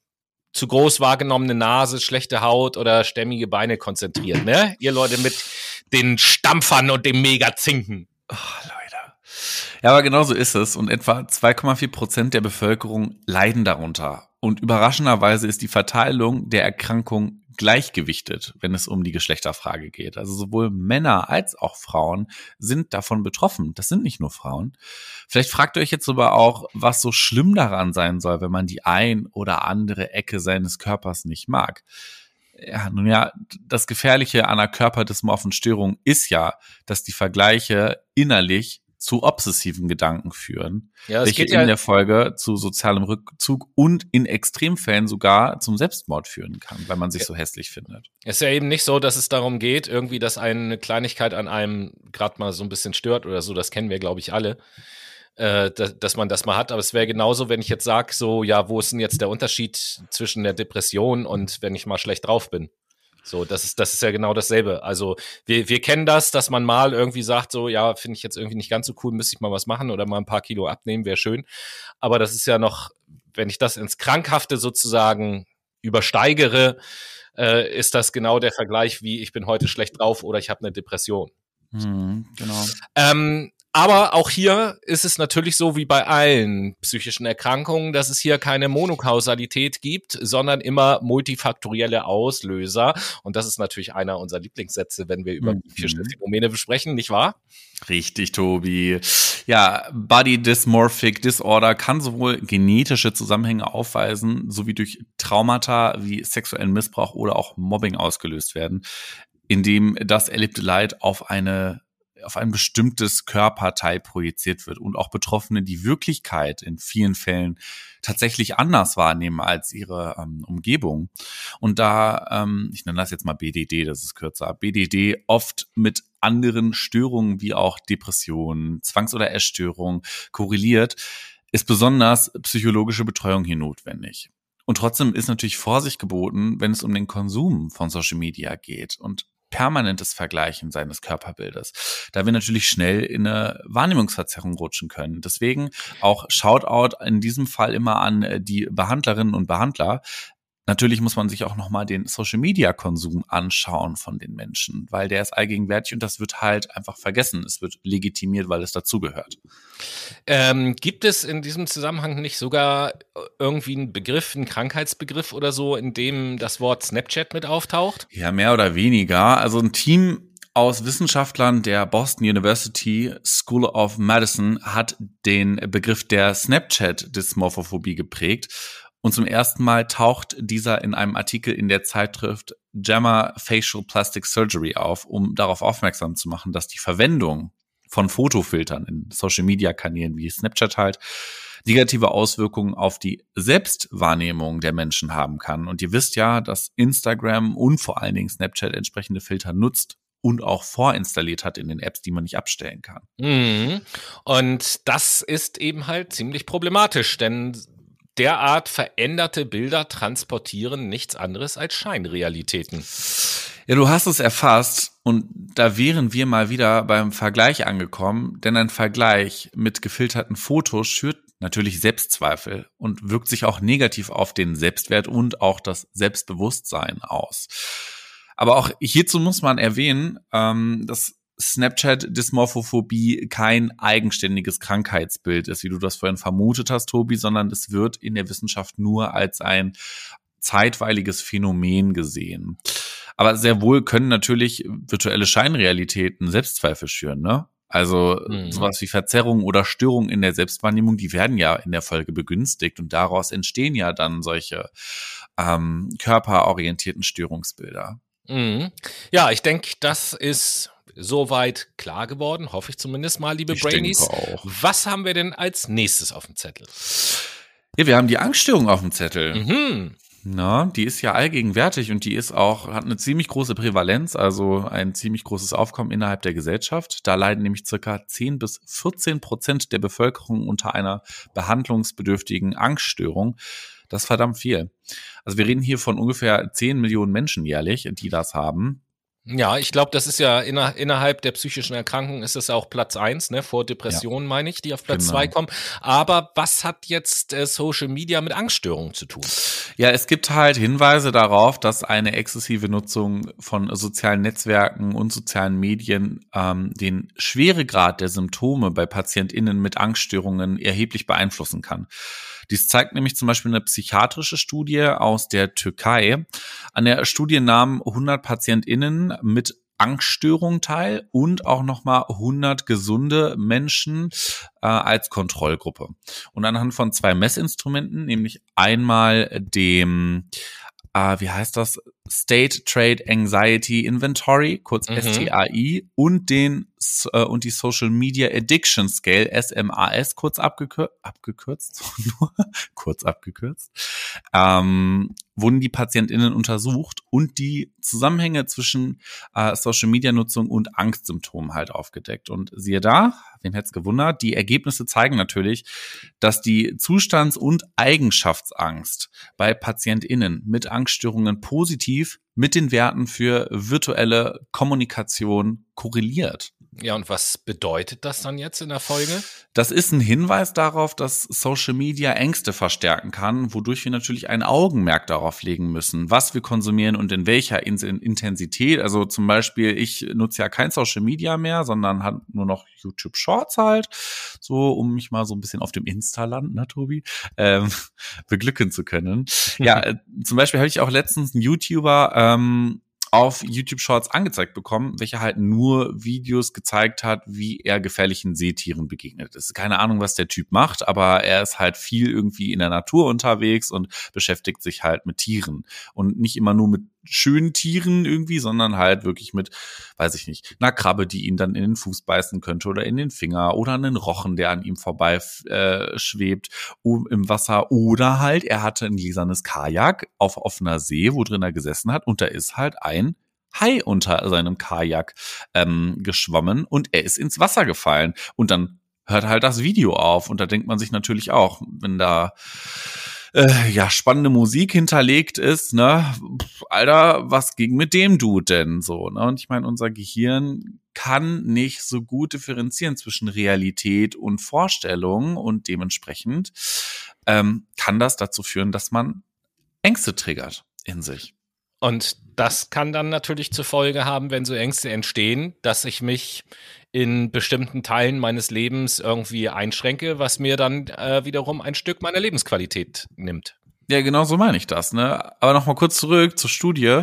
zu groß wahrgenommene Nase, schlechte Haut oder stämmige Beine konzentriert, ne? Ihr Leute mit den Stampfern und dem Mega-Zinken. Oh, Leute. Ja, aber genau so ist es. Und etwa 2,4 Prozent der Bevölkerung leiden darunter. Und überraschenderweise ist die Verteilung der Erkrankung gleichgewichtet, wenn es um die Geschlechterfrage geht. Also sowohl Männer als auch Frauen sind davon betroffen. Das sind nicht nur Frauen. Vielleicht fragt ihr euch jetzt aber auch, was so schlimm daran sein soll, wenn man die ein oder andere Ecke seines Körpers nicht mag. Ja, nun ja, das Gefährliche an einer körperdysmorphen Störung ist ja, dass die Vergleiche innerlich zu obsessiven Gedanken führen, ja, welche in ja der Folge zu sozialem Rückzug und in Extremfällen sogar zum Selbstmord führen kann, weil man sich ja. so hässlich findet. Es ist ja eben nicht so, dass es darum geht, irgendwie, dass eine Kleinigkeit an einem gerade mal so ein bisschen stört oder so, das kennen wir, glaube ich, alle. Äh, dass, dass man das mal hat. Aber es wäre genauso, wenn ich jetzt sage, so, ja, wo ist denn jetzt der Unterschied zwischen der Depression und wenn ich mal schlecht drauf bin? So, das ist, das ist ja genau dasselbe. Also wir, wir kennen das, dass man mal irgendwie sagt, so, ja, finde ich jetzt irgendwie nicht ganz so cool, müsste ich mal was machen oder mal ein paar Kilo abnehmen, wäre schön. Aber das ist ja noch, wenn ich das ins Krankhafte sozusagen übersteigere, äh, ist das genau der Vergleich, wie ich bin heute schlecht drauf oder ich habe eine Depression. Hm, genau. Ähm, aber auch hier ist es natürlich so wie bei allen psychischen Erkrankungen, dass es hier keine Monokausalität gibt, sondern immer multifaktorielle Auslöser. Und das ist natürlich einer unserer Lieblingssätze, wenn wir über mhm. psychische Phänomene besprechen, nicht wahr? Richtig, Tobi. Ja, Body Dysmorphic Disorder kann sowohl genetische Zusammenhänge aufweisen, sowie durch Traumata wie sexuellen Missbrauch oder auch Mobbing ausgelöst werden, indem das erlebte Leid auf eine auf ein bestimmtes Körperteil projiziert wird und auch Betroffene die Wirklichkeit in vielen Fällen tatsächlich anders wahrnehmen als ihre ähm, Umgebung. Und da, ähm, ich nenne das jetzt mal BDD, das ist kürzer, BDD oft mit anderen Störungen wie auch Depressionen, Zwangs- oder Essstörungen korreliert, ist besonders psychologische Betreuung hier notwendig. Und trotzdem ist natürlich Vorsicht geboten, wenn es um den Konsum von Social Media geht. Und permanentes Vergleichen seines Körperbildes, da wir natürlich schnell in eine Wahrnehmungsverzerrung rutschen können. Deswegen auch Shoutout in diesem Fall immer an äh, die Behandlerinnen und Behandler, Natürlich muss man sich auch nochmal den Social Media Konsum anschauen von den Menschen, weil der ist allgegenwärtig und das wird halt einfach vergessen. Es wird legitimiert, weil es dazugehört. Ähm, gibt es in diesem Zusammenhang nicht sogar irgendwie einen Begriff, einen Krankheitsbegriff oder so, in dem das Wort Snapchat mit auftaucht? Ja, mehr oder weniger. Also ein Team aus Wissenschaftlern der Boston University School of Medicine hat den Begriff der Snapchat-Dysmorphophobie geprägt und zum ersten Mal taucht dieser in einem Artikel in der Zeitschrift JAMA Facial Plastic Surgery auf, um darauf aufmerksam zu machen, dass die Verwendung von Fotofiltern in Social-Media-Kanälen wie Snapchat halt negative Auswirkungen auf die Selbstwahrnehmung der Menschen haben kann. Und ihr wisst ja, dass Instagram und vor allen Dingen Snapchat entsprechende Filter nutzt und auch vorinstalliert hat in den Apps, die man nicht abstellen kann. Mhm. Und das ist eben halt ziemlich problematisch, denn derart veränderte Bilder transportieren nichts anderes als Scheinrealitäten. Ja, du hast es erfasst und da wären wir mal wieder beim Vergleich angekommen, denn ein Vergleich mit gefilterten Fotos schürt natürlich Selbstzweifel und wirkt sich auch negativ auf den Selbstwert und auch das Selbstbewusstsein aus. Aber auch hierzu muss man erwähnen, ähm, dass Snapchat-Dysmorphophobie kein eigenständiges Krankheitsbild ist, wie du das vorhin vermutet hast, Tobi, sondern es wird in der Wissenschaft nur als ein zeitweiliges Phänomen gesehen. Aber sehr wohl können natürlich virtuelle Scheinrealitäten Selbstzweifel schüren, ne? Also mhm. sowas wie Verzerrungen oder Störungen in der Selbstwahrnehmung, die werden ja in der Folge begünstigt und daraus entstehen ja dann solche ähm, körperorientierten Störungsbilder. Mhm. Ja, ich denke, das ist soweit klar geworden, hoffe ich zumindest mal, liebe ich Brainies. Was haben wir denn als nächstes auf dem Zettel? Ja, wir haben die Angststörung auf dem Zettel. Mhm. Na, die ist ja allgegenwärtig und die ist auch, hat eine ziemlich große Prävalenz, also ein ziemlich großes Aufkommen innerhalb der Gesellschaft. Da leiden nämlich circa 10 bis 14 Prozent der Bevölkerung unter einer behandlungsbedürftigen Angststörung. Das ist verdammt viel. Also wir reden hier von ungefähr 10 Millionen Menschen jährlich, die das haben. Ja, ich glaube, das ist ja inner, innerhalb der psychischen Erkrankungen ist es auch Platz eins, ne, vor Depressionen, ja. meine ich, die auf Platz genau. zwei kommen. Aber was hat jetzt äh, Social Media mit Angststörungen zu tun? Ja, es gibt halt Hinweise darauf, dass eine exzessive Nutzung von sozialen Netzwerken und sozialen Medien ähm, den Schweregrad der Symptome bei PatientInnen mit Angststörungen erheblich beeinflussen kann. Dies zeigt nämlich zum Beispiel eine psychiatrische Studie aus der Türkei. An der Studie nahmen 100 PatientInnen mit Angststörung teil und auch nochmal 100 gesunde Menschen äh, als Kontrollgruppe. Und anhand von zwei Messinstrumenten, nämlich einmal dem äh, wie heißt das? State Trade Anxiety Inventory, kurz mhm. STAI, und den äh, und die Social Media Addiction Scale, SMAS, kurz abgekür abgekürzt, nur kurz abgekürzt, ähm, wurden die PatientInnen untersucht und die Zusammenhänge zwischen äh, Social Media Nutzung und Angstsymptomen halt aufgedeckt. Und siehe da, wen hätte es gewundert, die Ergebnisse zeigen natürlich, dass die Zustands- und Eigenschaftsangst bei PatientInnen mit Angststörungen positiv aktiv mit den Werten für virtuelle Kommunikation korreliert. Ja, und was bedeutet das dann jetzt in der Folge? Das ist ein Hinweis darauf, dass Social Media Ängste verstärken kann, wodurch wir natürlich ein Augenmerk darauf legen müssen, was wir konsumieren und in welcher Intensität. Also zum Beispiel, ich nutze ja kein Social Media mehr, sondern hat nur noch YouTube Shorts halt, so um mich mal so ein bisschen auf dem Insta-Land, ne, Tobi, ähm, beglücken zu können. ja, äh, zum Beispiel habe ich auch letztens einen YouTuber ähm, auf YouTube Shorts angezeigt bekommen, welcher halt nur Videos gezeigt hat, wie er gefährlichen Seetieren begegnet ist. Keine Ahnung, was der Typ macht, aber er ist halt viel irgendwie in der Natur unterwegs und beschäftigt sich halt mit Tieren und nicht immer nur mit schönen Tieren irgendwie, sondern halt wirklich mit, weiß ich nicht, einer Krabbe, die ihn dann in den Fuß beißen könnte oder in den Finger oder einen Rochen, der an ihm vorbei äh, schwebt im Wasser. Oder halt er hatte ein gläsernes Kajak auf offener See, wo drin er gesessen hat und da ist halt ein Hai unter seinem Kajak ähm, geschwommen und er ist ins Wasser gefallen. Und dann hört halt das Video auf und da denkt man sich natürlich auch, wenn da äh, ja spannende Musik hinterlegt ist, ne, Alter, was ging mit dem Dude denn so, ne? Und ich meine, unser Gehirn kann nicht so gut differenzieren zwischen Realität und Vorstellung und dementsprechend ähm, kann das dazu führen, dass man Ängste triggert in sich. Und das kann dann natürlich zur Folge haben, wenn so Ängste entstehen, dass ich mich in bestimmten Teilen meines Lebens irgendwie einschränke, was mir dann äh, wiederum ein Stück meiner Lebensqualität nimmt. Ja, genau so meine ich das. Ne? Aber nochmal kurz zurück zur Studie.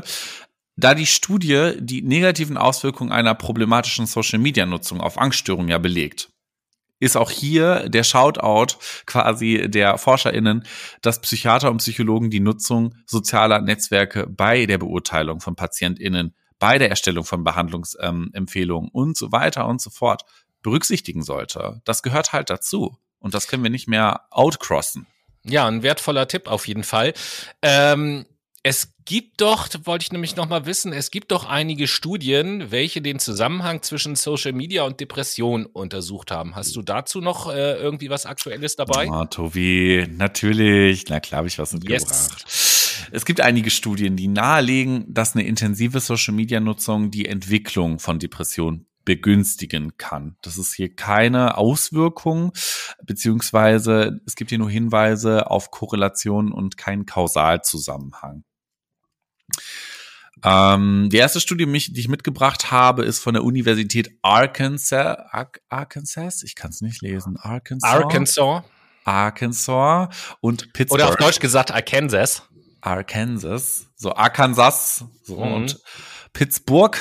Da die Studie die negativen Auswirkungen einer problematischen Social-Media-Nutzung auf Angststörungen ja belegt, ist auch hier der Shoutout quasi der ForscherInnen, dass Psychiater und Psychologen die Nutzung sozialer Netzwerke bei der Beurteilung von PatientInnen bei der Erstellung von Behandlungsempfehlungen ähm, und so weiter und so fort berücksichtigen sollte. Das gehört halt dazu. Und das können wir nicht mehr outcrossen. Ja, ein wertvoller Tipp auf jeden Fall. Ähm, es gibt doch, wollte ich nämlich noch mal wissen, es gibt doch einige Studien, welche den Zusammenhang zwischen Social Media und Depression untersucht haben. Hast du dazu noch äh, irgendwie was Aktuelles dabei? Oh, Tobi, natürlich. Na klar habe ich was mitgebracht. Yes. Es gibt einige Studien, die nahelegen, dass eine intensive Social-Media-Nutzung die Entwicklung von Depressionen begünstigen kann. Das ist hier keine Auswirkung, beziehungsweise es gibt hier nur Hinweise auf Korrelation und keinen Kausalzusammenhang. Ähm, die erste Studie, die ich mitgebracht habe, ist von der Universität Arkansas. Ar Arkansas? Ich kann es nicht lesen. Arkansas. Arkansas. Arkansas und Pittsburgh. Oder auf Deutsch gesagt Arkansas. Arkansas, so Arkansas so, mhm. und Pittsburgh.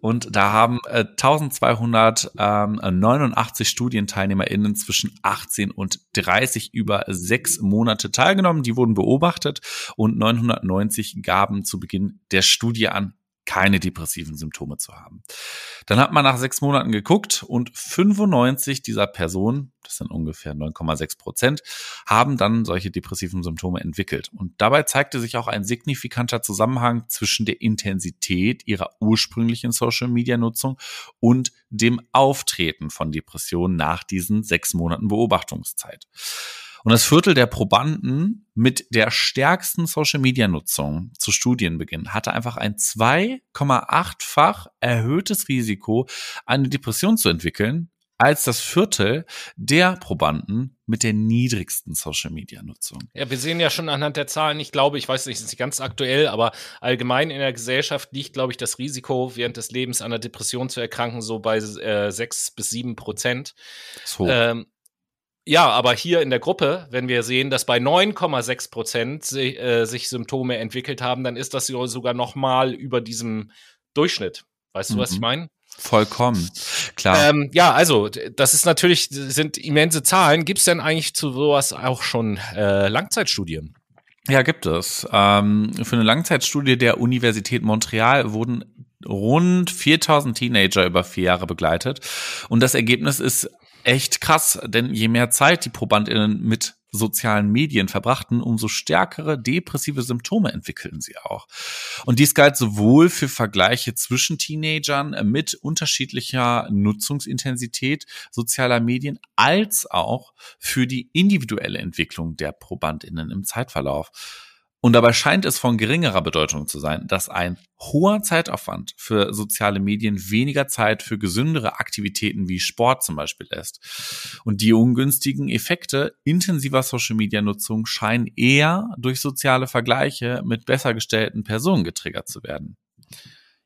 Und da haben äh, 1289 StudienteilnehmerInnen zwischen 18 und 30 über sechs Monate teilgenommen. Die wurden beobachtet und 990 gaben zu Beginn der Studie an, keine depressiven Symptome zu haben. Dann hat man nach sechs Monaten geguckt und 95 dieser Personen, das sind ungefähr 9,6 Prozent, haben dann solche depressiven Symptome entwickelt. Und dabei zeigte sich auch ein signifikanter Zusammenhang zwischen der Intensität ihrer ursprünglichen Social-Media-Nutzung und dem Auftreten von Depressionen nach diesen sechs Monaten Beobachtungszeit. Und das Viertel der Probanden mit der stärksten Social-Media-Nutzung zu Studienbeginn hatte einfach ein 2,8-fach erhöhtes Risiko, eine Depression zu entwickeln, als das Viertel der Probanden mit der niedrigsten Social Media Nutzung. Ja, wir sehen ja schon anhand der Zahlen, ich glaube, ich weiß nicht, es ist nicht ganz aktuell, aber allgemein in der Gesellschaft liegt, glaube ich, das Risiko, während des Lebens an einer Depression zu erkranken, so bei äh, sechs bis sieben Prozent. So. Ähm, Ja, aber hier in der Gruppe, wenn wir sehen, dass bei 9,6 Prozent sich, äh, sich Symptome entwickelt haben, dann ist das sogar noch mal über diesem Durchschnitt. Weißt du, was ich mhm. meine? Vollkommen, klar. Ähm, ja, also das ist natürlich, sind immense Zahlen. Gibt es denn eigentlich zu sowas auch schon äh, Langzeitstudien? Ja, gibt es. Ähm, für eine Langzeitstudie der Universität Montreal wurden rund 4000 Teenager über vier Jahre begleitet. Und das Ergebnis ist echt krass, denn je mehr Zeit die ProbandInnen mit sozialen Medien verbrachten, umso stärkere depressive Symptome entwickelten sie auch. Und dies galt sowohl für Vergleiche zwischen Teenagern mit unterschiedlicher Nutzungsintensität sozialer Medien als auch für die individuelle Entwicklung der Probandinnen im Zeitverlauf. Und dabei scheint es von geringerer Bedeutung zu sein, dass ein hoher Zeitaufwand für soziale Medien weniger Zeit für gesündere Aktivitäten wie Sport zum Beispiel lässt. Und die ungünstigen Effekte intensiver Social-Media-Nutzung scheinen eher durch soziale Vergleiche mit besser gestellten Personen getriggert zu werden.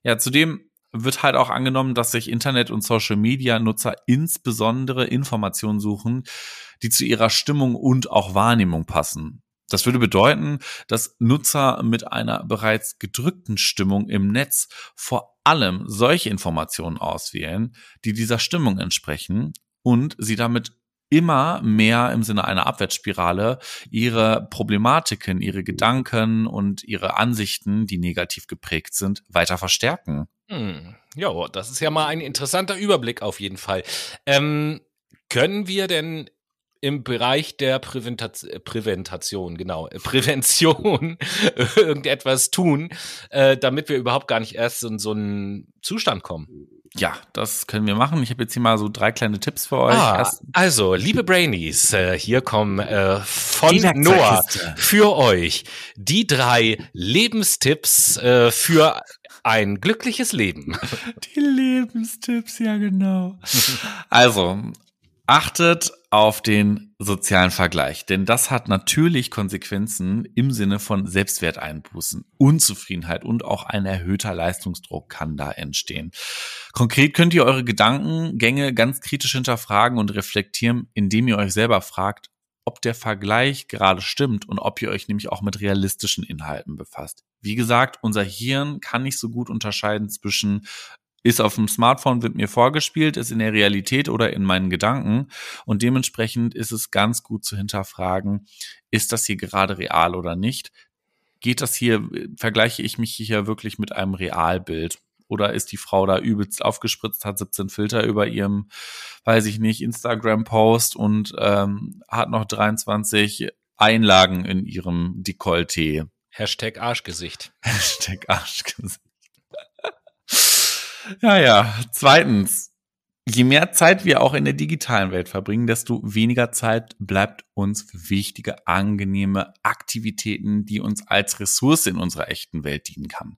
Ja, zudem wird halt auch angenommen, dass sich Internet- und Social-Media-Nutzer insbesondere Informationen suchen, die zu ihrer Stimmung und auch Wahrnehmung passen. Das würde bedeuten, dass Nutzer mit einer bereits gedrückten Stimmung im Netz vor allem solche Informationen auswählen, die dieser Stimmung entsprechen und sie damit immer mehr im Sinne einer Abwärtsspirale ihre Problematiken, ihre Gedanken und ihre Ansichten, die negativ geprägt sind, weiter verstärken. Hm. Ja, das ist ja mal ein interessanter Überblick auf jeden Fall. Ähm, können wir denn im Bereich der Präventat Präventation, genau, äh, Prävention irgendetwas tun, äh, damit wir überhaupt gar nicht erst in so einen Zustand kommen. Ja, das können wir machen. Ich habe jetzt hier mal so drei kleine Tipps für euch. Ah, also, liebe Brainies, äh, hier kommen äh, von Noah für euch die drei Lebenstipps äh, für ein glückliches Leben. Die Lebenstipps, ja genau. Also, Achtet auf den sozialen Vergleich, denn das hat natürlich Konsequenzen im Sinne von Selbstwerteinbußen, Unzufriedenheit und auch ein erhöhter Leistungsdruck kann da entstehen. Konkret könnt ihr eure Gedankengänge ganz kritisch hinterfragen und reflektieren, indem ihr euch selber fragt, ob der Vergleich gerade stimmt und ob ihr euch nämlich auch mit realistischen Inhalten befasst. Wie gesagt, unser Hirn kann nicht so gut unterscheiden zwischen ist auf dem Smartphone, wird mir vorgespielt, ist in der Realität oder in meinen Gedanken. Und dementsprechend ist es ganz gut zu hinterfragen, ist das hier gerade real oder nicht? Geht das hier, vergleiche ich mich hier wirklich mit einem Realbild? Oder ist die Frau da übelst aufgespritzt, hat 17 Filter über ihrem, weiß ich nicht, Instagram-Post und ähm, hat noch 23 Einlagen in ihrem Dekolleté. Hashtag Arschgesicht. Hashtag Arschgesicht. Ja, ja. Zweitens, je mehr Zeit wir auch in der digitalen Welt verbringen, desto weniger Zeit bleibt uns für wichtige, angenehme Aktivitäten, die uns als Ressource in unserer echten Welt dienen kann.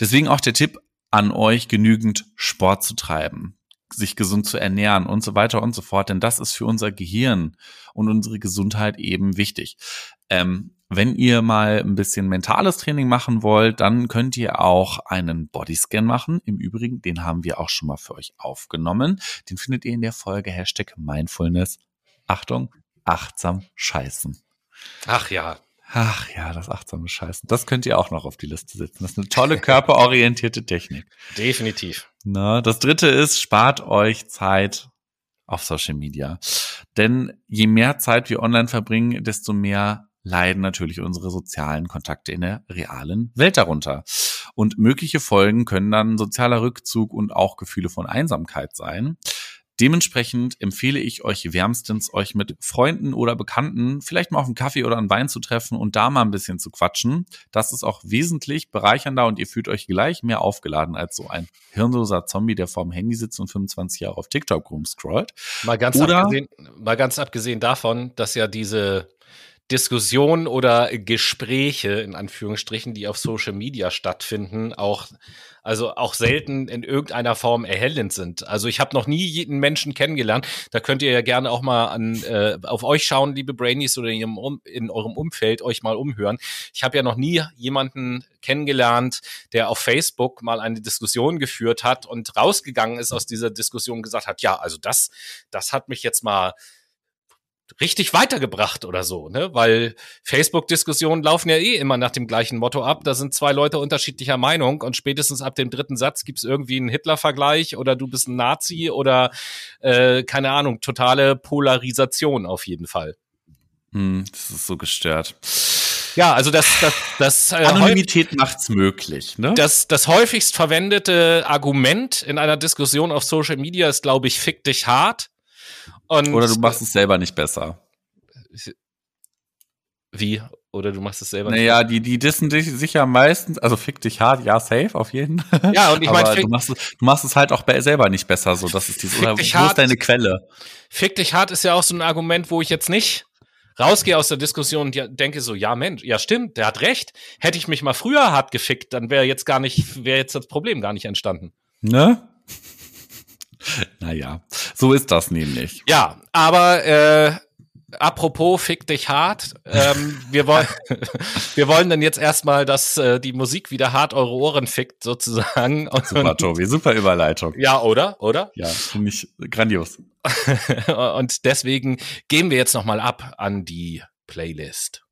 Deswegen auch der Tipp an euch, genügend Sport zu treiben, sich gesund zu ernähren und so weiter und so fort, denn das ist für unser Gehirn und unsere Gesundheit eben wichtig. Ähm, wenn ihr mal ein bisschen mentales Training machen wollt, dann könnt ihr auch einen Bodyscan machen. Im Übrigen, den haben wir auch schon mal für euch aufgenommen. Den findet ihr in der Folge Hashtag Mindfulness. Achtung, achtsam scheißen. Ach ja. Ach ja, das achtsame Scheißen. Das könnt ihr auch noch auf die Liste setzen. Das ist eine tolle körperorientierte Technik. Definitiv. Na, das dritte ist, spart euch Zeit auf Social Media. Denn je mehr Zeit wir online verbringen, desto mehr leiden natürlich unsere sozialen Kontakte in der realen Welt darunter. Und mögliche Folgen können dann sozialer Rückzug und auch Gefühle von Einsamkeit sein. Dementsprechend empfehle ich euch wärmstens, euch mit Freunden oder Bekannten vielleicht mal auf einen Kaffee oder einen Wein zu treffen und da mal ein bisschen zu quatschen. Das ist auch wesentlich bereichernder und ihr fühlt euch gleich mehr aufgeladen als so ein hirnloser Zombie, der vorm Handy sitzt und 25 Jahre auf TikTok rumscrollt. Mal ganz, oder, abgesehen, mal ganz abgesehen davon, dass ja diese Diskussionen oder Gespräche in Anführungsstrichen, die auf Social Media stattfinden, auch also auch selten in irgendeiner Form erhellend sind. Also ich habe noch nie jeden Menschen kennengelernt. Da könnt ihr ja gerne auch mal an äh, auf euch schauen, liebe Brainies, oder in, ihrem, in eurem Umfeld euch mal umhören. Ich habe ja noch nie jemanden kennengelernt, der auf Facebook mal eine Diskussion geführt hat und rausgegangen ist aus dieser Diskussion und gesagt hat, ja, also das, das hat mich jetzt mal richtig weitergebracht oder so, ne? Weil Facebook-Diskussionen laufen ja eh immer nach dem gleichen Motto ab. Da sind zwei Leute unterschiedlicher Meinung und spätestens ab dem dritten Satz gibt's irgendwie einen Hitler-Vergleich oder du bist ein Nazi oder äh, keine Ahnung, totale Polarisation auf jeden Fall. Hm, das ist so gestört. Ja, also das, das, das äh, Anonymität macht's möglich. Ne? Das, das häufigst verwendete Argument in einer Diskussion auf Social Media ist, glaube ich, fick dich hart. Und Oder du machst es selber nicht besser. Wie? Oder du machst es selber naja, nicht besser? Naja, die, die dissen dich sicher meistens, also fick dich hart, ja, safe, auf jeden. Ja, und ich meine, du machst, es, du machst es halt auch selber nicht besser, so, das ist dieses, oder, wo hart, ist deine Quelle? Fick dich hart ist ja auch so ein Argument, wo ich jetzt nicht rausgehe aus der Diskussion und denke so, ja Mensch, ja stimmt, der hat recht. Hätte ich mich mal früher hart gefickt, dann wäre jetzt gar nicht, wäre jetzt das Problem gar nicht entstanden. Ne? naja, so ist das nämlich. Ja, aber äh, apropos fick dich hart, ähm, wir wollen wir wollen dann jetzt erstmal, dass äh, die Musik wieder hart eure Ohren fickt sozusagen. Und, super, Tobi, super Überleitung. Ja, oder? Oder? Ja, finde ich grandios. und deswegen gehen wir jetzt nochmal ab an die Playlist.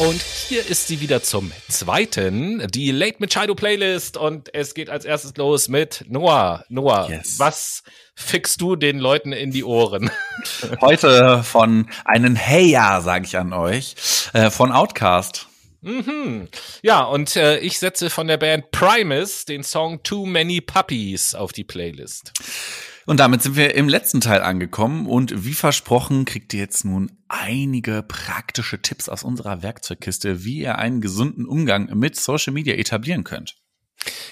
Und hier ist sie wieder zum zweiten, die Late Machado Playlist. Und es geht als erstes los mit Noah. Noah, yes. was fixst du den Leuten in die Ohren? Heute von einem Hey ja, sage ich an euch, äh, von Outcast. Mhm. Ja, und äh, ich setze von der Band Primus den Song Too Many Puppies auf die Playlist. Und damit sind wir im letzten Teil angekommen und wie versprochen kriegt ihr jetzt nun einige praktische Tipps aus unserer Werkzeugkiste, wie ihr einen gesunden Umgang mit Social Media etablieren könnt.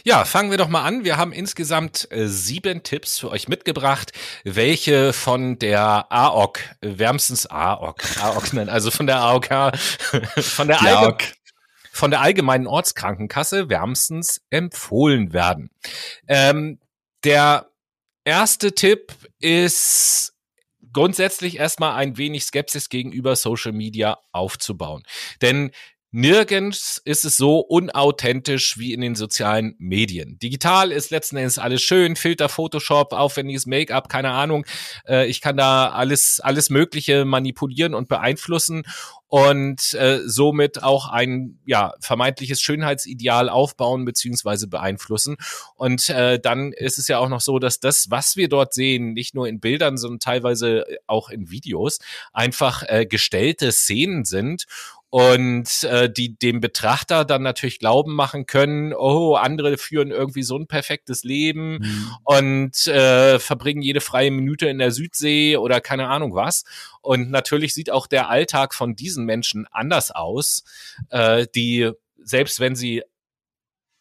Ja, fangen wir doch mal an. Wir haben insgesamt äh, sieben Tipps für euch mitgebracht, welche von der AOK, wärmstens AOK, AOK nein, also von der AOK, von der AOK, von der Allgemeinen Ortskrankenkasse wärmstens empfohlen werden. Ähm, der erste Tipp ist grundsätzlich erstmal ein wenig Skepsis gegenüber Social Media aufzubauen. Denn Nirgends ist es so unauthentisch wie in den sozialen Medien. Digital ist letzten Endes alles schön, Filter, Photoshop, aufwendiges Make-up, keine Ahnung. Äh, ich kann da alles, alles Mögliche manipulieren und beeinflussen und äh, somit auch ein ja vermeintliches Schönheitsideal aufbauen beziehungsweise beeinflussen. Und äh, dann ist es ja auch noch so, dass das, was wir dort sehen, nicht nur in Bildern, sondern teilweise auch in Videos, einfach äh, gestellte Szenen sind und äh, die dem Betrachter dann natürlich glauben machen können, oh, andere führen irgendwie so ein perfektes Leben mhm. und äh, verbringen jede freie Minute in der Südsee oder keine Ahnung was. Und natürlich sieht auch der Alltag von diesen Menschen anders aus, äh, die selbst wenn sie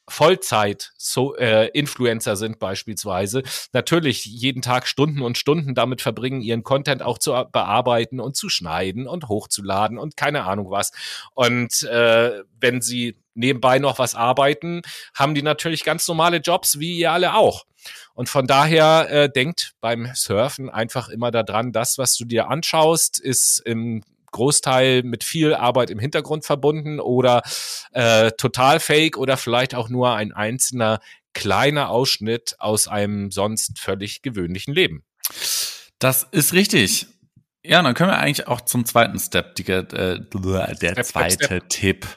Vollzeit so äh, Influencer sind beispielsweise, natürlich jeden Tag Stunden und Stunden damit verbringen, ihren Content auch zu bearbeiten und zu schneiden und hochzuladen und keine Ahnung was. Und äh, wenn sie nebenbei noch was arbeiten, haben die natürlich ganz normale Jobs, wie ihr alle auch. Und von daher äh, denkt beim Surfen einfach immer daran, das, was du dir anschaust, ist im Großteil mit viel Arbeit im Hintergrund verbunden oder äh, total fake oder vielleicht auch nur ein einzelner kleiner Ausschnitt aus einem sonst völlig gewöhnlichen Leben. Das ist richtig. Ja, dann können wir eigentlich auch zum zweiten Step, die, äh, der Step, zweite Step. Tipp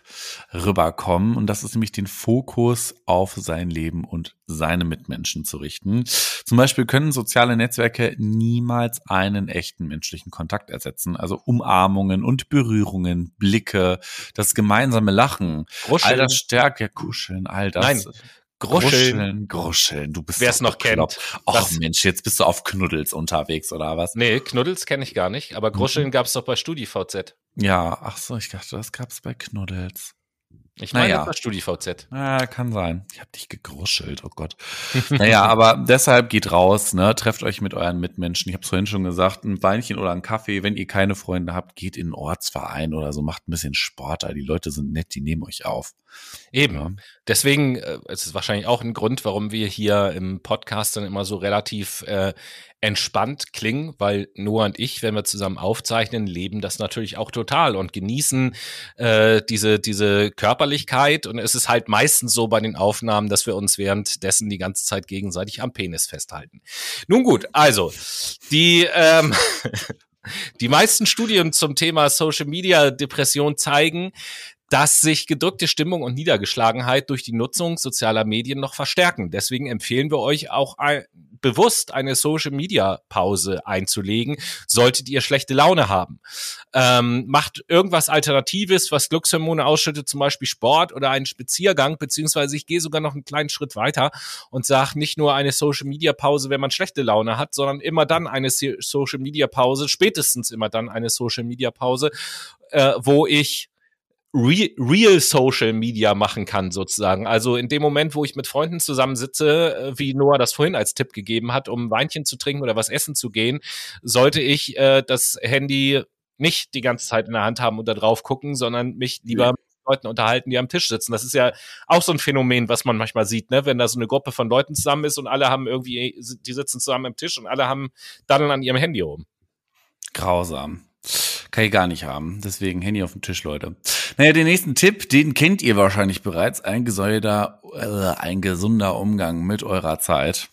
rüberkommen. Und das ist nämlich den Fokus auf sein Leben und seine Mitmenschen zu richten. Zum Beispiel können soziale Netzwerke niemals einen echten menschlichen Kontakt ersetzen. Also Umarmungen und Berührungen, Blicke, das gemeinsame Lachen, Kuscheln. all das Stärke, Kuscheln, all das. Nein, Gruscheln. Gruscheln, du bist Wer es noch kennt. Ach Mensch, jetzt bist du auf Knuddels unterwegs oder was? Nee, Knuddels kenne ich gar nicht, aber Gruscheln mhm. gab's doch bei StudiVZ. Ja, ach so, ich dachte, das gab's bei Knuddels. Ich meine, naja. das war StudiVZ. Ja, kann sein. Ich habe dich gegruschelt, oh Gott. naja, aber deshalb geht raus, ne? Trefft euch mit euren Mitmenschen. Ich habe vorhin schon gesagt, ein Weinchen oder ein Kaffee. Wenn ihr keine Freunde habt, geht in einen Ortsverein oder so, macht ein bisschen Sport. Die Leute sind nett, die nehmen euch auf. Eben. Ja. Deswegen, äh, es ist wahrscheinlich auch ein Grund, warum wir hier im Podcast dann immer so relativ äh, entspannt klingen, weil Noah und ich, wenn wir zusammen aufzeichnen, leben das natürlich auch total und genießen äh, diese, diese Körperlichkeit. Und es ist halt meistens so bei den Aufnahmen, dass wir uns währenddessen die ganze Zeit gegenseitig am Penis festhalten. Nun gut, also die ähm, Die meisten Studien zum Thema Social Media Depression zeigen, dass sich gedrückte Stimmung und Niedergeschlagenheit durch die Nutzung sozialer Medien noch verstärken. Deswegen empfehlen wir euch auch ein, bewusst eine Social Media Pause einzulegen, solltet ihr schlechte Laune haben. Ähm, macht irgendwas Alternatives, was Glückshormone ausschüttet, zum Beispiel Sport oder einen Spaziergang, beziehungsweise ich gehe sogar noch einen kleinen Schritt weiter und sage nicht nur eine Social Media Pause, wenn man schlechte Laune hat, sondern immer dann eine Social Media Pause, spätestens immer dann eine Social Media Pause, äh, wo ich Real Social Media machen kann, sozusagen. Also in dem Moment, wo ich mit Freunden zusammensitze, äh, wie Noah das vorhin als Tipp gegeben hat, um Weinchen zu trinken oder was essen zu gehen, sollte ich äh, das Handy nicht die ganze Zeit in der Hand haben und da drauf gucken, sondern mich lieber ja. mit Leuten unterhalten, die am Tisch sitzen. Das ist ja auch so ein Phänomen, was man manchmal sieht, ne? wenn da so eine Gruppe von Leuten zusammen ist und alle haben irgendwie, die sitzen zusammen am Tisch und alle haben dann an ihrem Handy rum. Grausam. Kann ich gar nicht haben. Deswegen Handy auf dem Tisch, Leute. Naja, den nächsten Tipp, den kennt ihr wahrscheinlich bereits. Ein gesäuder, äh, ein gesunder Umgang mit eurer Zeit.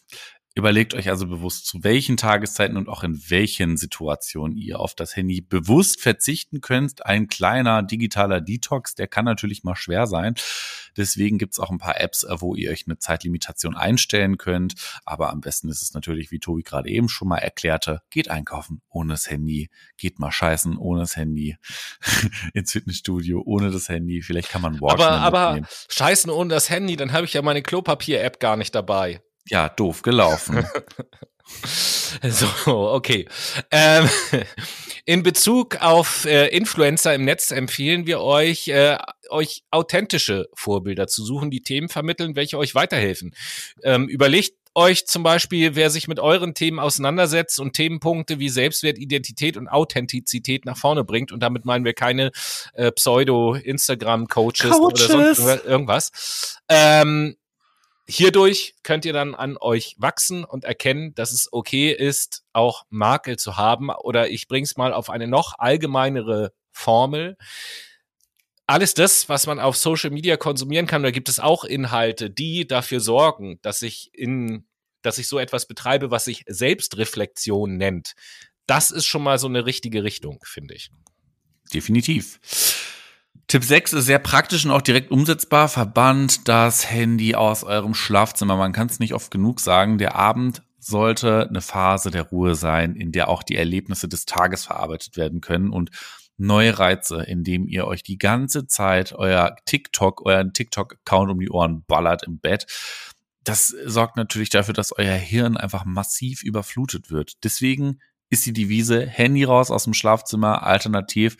Überlegt euch also bewusst, zu welchen Tageszeiten und auch in welchen Situationen ihr auf das Handy bewusst verzichten könnt. Ein kleiner digitaler Detox, der kann natürlich mal schwer sein. Deswegen gibt's auch ein paar Apps, äh, wo ihr euch eine Zeitlimitation einstellen könnt. Aber am besten ist es natürlich, wie Tobi gerade eben schon mal erklärte, geht einkaufen ohne das Handy, geht mal scheißen ohne das Handy, ins Fitnessstudio ohne das Handy. Vielleicht kann man Walkman Aber, aber scheißen ohne das Handy, dann habe ich ja meine Klopapier-App gar nicht dabei. Ja, doof gelaufen. so, okay. Ähm, in Bezug auf äh, Influencer im Netz empfehlen wir euch, äh, euch authentische Vorbilder zu suchen, die Themen vermitteln, welche euch weiterhelfen. Ähm, überlegt euch zum Beispiel, wer sich mit euren Themen auseinandersetzt und Themenpunkte wie Selbstwert, Identität und Authentizität nach vorne bringt. Und damit meinen wir keine äh, Pseudo-Instagram-Coaches oder sonst irgendwas. Ähm, Hierdurch könnt ihr dann an euch wachsen und erkennen, dass es okay ist, auch Makel zu haben. Oder ich bring's mal auf eine noch allgemeinere Formel. Alles das, was man auf Social Media konsumieren kann, da gibt es auch Inhalte, die dafür sorgen, dass ich in, dass ich so etwas betreibe, was sich Selbstreflexion nennt. Das ist schon mal so eine richtige Richtung, finde ich. Definitiv. Tipp 6 ist sehr praktisch und auch direkt umsetzbar. Verbannt das Handy aus eurem Schlafzimmer. Man kann es nicht oft genug sagen. Der Abend sollte eine Phase der Ruhe sein, in der auch die Erlebnisse des Tages verarbeitet werden können und neue Reize, indem ihr euch die ganze Zeit euer TikTok, euren TikTok-Account um die Ohren ballert im Bett. Das sorgt natürlich dafür, dass euer Hirn einfach massiv überflutet wird. Deswegen ist die Devise Handy raus aus dem Schlafzimmer, alternativ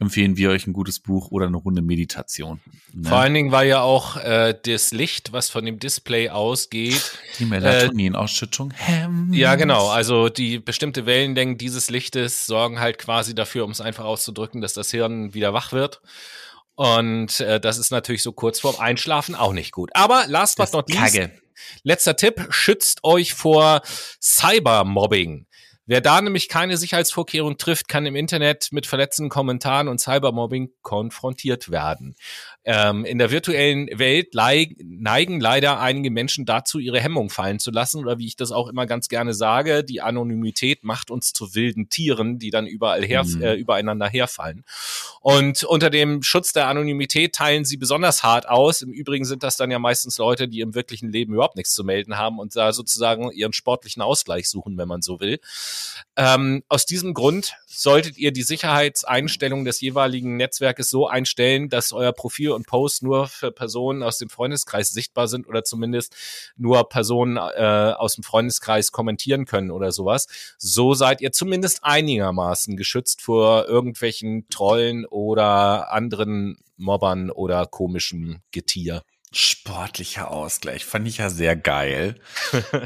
empfehlen wir euch ein gutes Buch oder eine Runde Meditation. Ne? Vor allen Dingen, weil ja auch äh, das Licht, was von dem Display ausgeht, die Melatoninausschüttung hemmt. Ja, genau. Also die bestimmte Wellenlängen dieses Lichtes sorgen halt quasi dafür, um es einfach auszudrücken, dass das Hirn wieder wach wird. Und äh, das ist natürlich so kurz vorm Einschlafen auch nicht gut. Aber last but not least, letzter Tipp, schützt euch vor Cybermobbing. Wer da nämlich keine Sicherheitsvorkehrung trifft, kann im Internet mit verletzenden Kommentaren und Cybermobbing konfrontiert werden. Ähm, in der virtuellen Welt neigen leider einige Menschen dazu, ihre Hemmung fallen zu lassen oder wie ich das auch immer ganz gerne sage, die Anonymität macht uns zu wilden Tieren, die dann überall her, mhm. äh, übereinander herfallen. Und unter dem Schutz der Anonymität teilen sie besonders hart aus. Im Übrigen sind das dann ja meistens Leute, die im wirklichen Leben überhaupt nichts zu melden haben und da sozusagen ihren sportlichen Ausgleich suchen, wenn man so will. Ähm, aus diesem Grund solltet ihr die Sicherheitseinstellungen des jeweiligen Netzwerkes so einstellen, dass euer Profil und Post nur für Personen aus dem Freundeskreis sichtbar sind oder zumindest nur Personen äh, aus dem Freundeskreis kommentieren können oder sowas. So seid ihr zumindest einigermaßen geschützt vor irgendwelchen Trollen oder anderen Mobbern oder komischem Getier. Sportlicher Ausgleich fand ich ja sehr geil.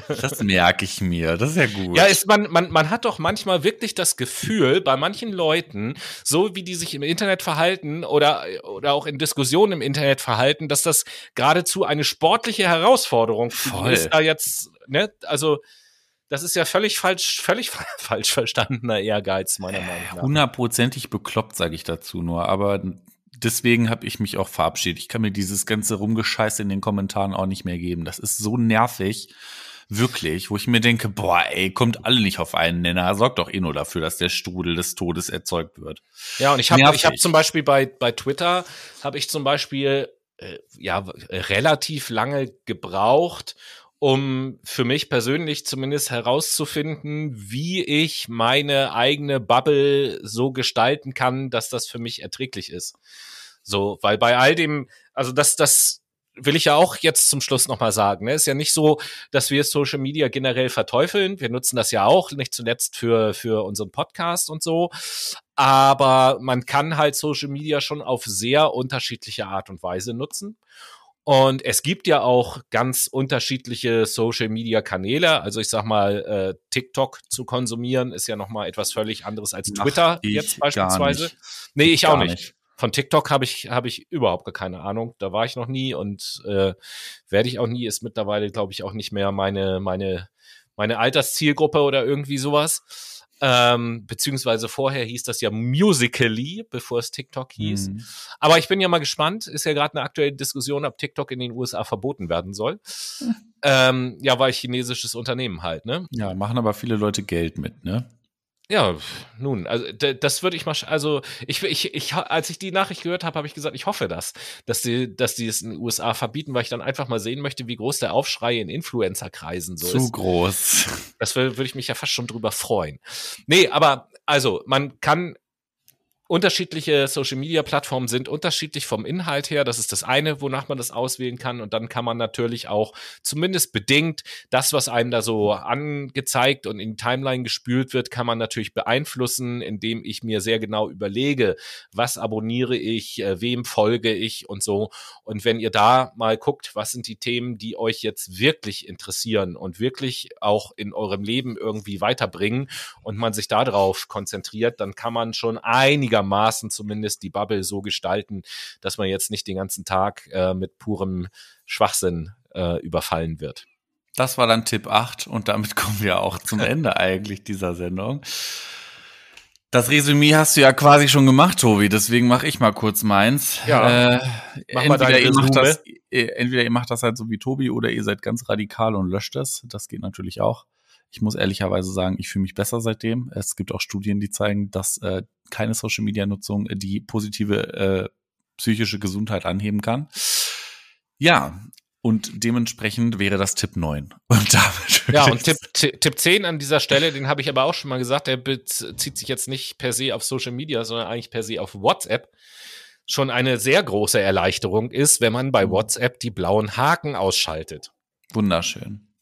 Das merke ich mir. Das ist ja gut. Ja, ist man, man, man hat doch manchmal wirklich das Gefühl, bei manchen Leuten, so wie die sich im Internet verhalten oder, oder auch in Diskussionen im Internet verhalten, dass das geradezu eine sportliche Herausforderung Voll. ist, da jetzt, ne, also das ist ja völlig falsch, völlig falsch verstandener Ehrgeiz, meiner Meinung nach. Hundertprozentig bekloppt, sage ich dazu nur. Aber deswegen habe ich mich auch verabschiedet. Ich kann mir dieses ganze Rumgescheiß in den Kommentaren auch nicht mehr geben. Das ist so nervig. Wirklich, wo ich mir denke, boah, ey, kommt alle nicht auf einen Nenner. Sorgt doch eh nur dafür, dass der Strudel des Todes erzeugt wird. Ja, und ich habe ich hab zum Beispiel bei, bei Twitter, habe ich zum Beispiel äh, ja relativ lange gebraucht, um für mich persönlich zumindest herauszufinden, wie ich meine eigene Bubble so gestalten kann, dass das für mich erträglich ist. So, weil bei all dem, also das, das will ich ja auch jetzt zum Schluss nochmal sagen. Ne? Ist ja nicht so, dass wir Social Media generell verteufeln. Wir nutzen das ja auch, nicht zuletzt für, für unseren Podcast und so. Aber man kann halt Social Media schon auf sehr unterschiedliche Art und Weise nutzen. Und es gibt ja auch ganz unterschiedliche Social Media Kanäle. Also ich sag mal, äh, TikTok zu konsumieren ist ja nochmal etwas völlig anderes als Twitter jetzt beispielsweise. Nee, ich auch nicht. nicht. Von TikTok habe ich, habe ich überhaupt keine Ahnung. Da war ich noch nie und äh, werde ich auch nie. Ist mittlerweile, glaube ich, auch nicht mehr meine, meine, meine Alterszielgruppe oder irgendwie sowas. Ähm, beziehungsweise vorher hieß das ja Musically, bevor es TikTok hieß. Mhm. Aber ich bin ja mal gespannt. Ist ja gerade eine aktuelle Diskussion, ob TikTok in den USA verboten werden soll. Mhm. Ähm, ja, weil chinesisches Unternehmen halt, ne? Ja, machen aber viele Leute Geld mit, ne? Ja, nun, also das würde ich mal, also ich, ich, ich, als ich die Nachricht gehört habe, habe ich gesagt, ich hoffe das, dass die, dass die es in den USA verbieten, weil ich dann einfach mal sehen möchte, wie groß der Aufschrei in Influencer-Kreisen so Zu ist. Zu groß. Das würde würd ich mich ja fast schon drüber freuen. Nee, aber also man kann unterschiedliche Social Media Plattformen sind unterschiedlich vom Inhalt her. Das ist das eine, wonach man das auswählen kann. Und dann kann man natürlich auch zumindest bedingt das, was einem da so angezeigt und in die Timeline gespült wird, kann man natürlich beeinflussen, indem ich mir sehr genau überlege, was abonniere ich, äh, wem folge ich und so. Und wenn ihr da mal guckt, was sind die Themen, die euch jetzt wirklich interessieren und wirklich auch in eurem Leben irgendwie weiterbringen und man sich darauf konzentriert, dann kann man schon einige einigermaßen zumindest die Bubble so gestalten, dass man jetzt nicht den ganzen Tag äh, mit purem Schwachsinn äh, überfallen wird. Das war dann Tipp 8 und damit kommen wir auch zum Ende eigentlich dieser Sendung. Das Resümee hast du ja quasi schon gemacht, Tobi, deswegen mache ich mal kurz meins. Ja, äh, entweder, ihr macht das, entweder ihr macht das halt so wie Tobi oder ihr seid ganz radikal und löscht das. Das geht natürlich auch. Ich muss ehrlicherweise sagen, ich fühle mich besser seitdem. Es gibt auch Studien, die zeigen, dass äh, keine Social Media Nutzung die positive äh, psychische Gesundheit anheben kann. Ja, und dementsprechend wäre das Tipp 9. Und damit ja, und Tipp, Tipp 10 an dieser Stelle, den habe ich aber auch schon mal gesagt, der bezieht sich jetzt nicht per se auf Social Media, sondern eigentlich per se auf WhatsApp. Schon eine sehr große Erleichterung ist, wenn man bei mhm. WhatsApp die blauen Haken ausschaltet. Wunderschön.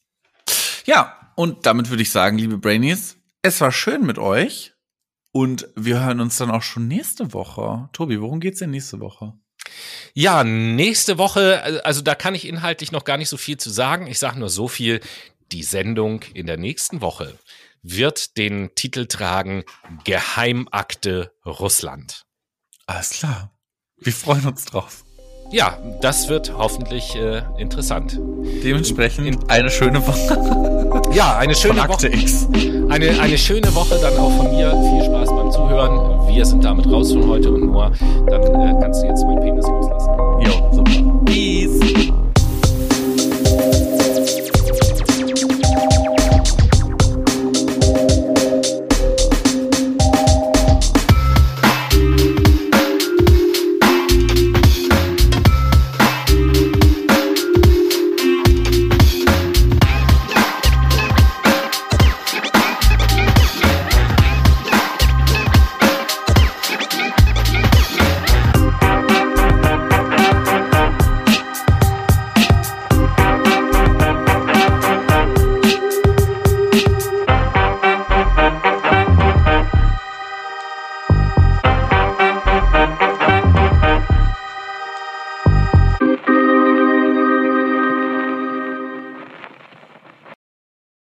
Ja, und damit würde ich sagen, liebe Brainies, es war schön mit euch. Und wir hören uns dann auch schon nächste Woche. Tobi, worum geht's denn nächste Woche? Ja, nächste Woche, also da kann ich inhaltlich noch gar nicht so viel zu sagen. Ich sage nur so viel. Die Sendung in der nächsten Woche wird den Titel tragen Geheimakte Russland. Alles klar. Wir freuen uns drauf. Ja, das wird hoffentlich äh, interessant. Dementsprechend in, eine schöne Woche. ja, eine schöne Woche. X. Eine, eine schöne Woche dann auch von mir. Viel Spaß beim Zuhören. Wir sind damit raus von heute und nur. Dann äh, kannst du jetzt meinen Penis loslassen. Jo, super. Peace.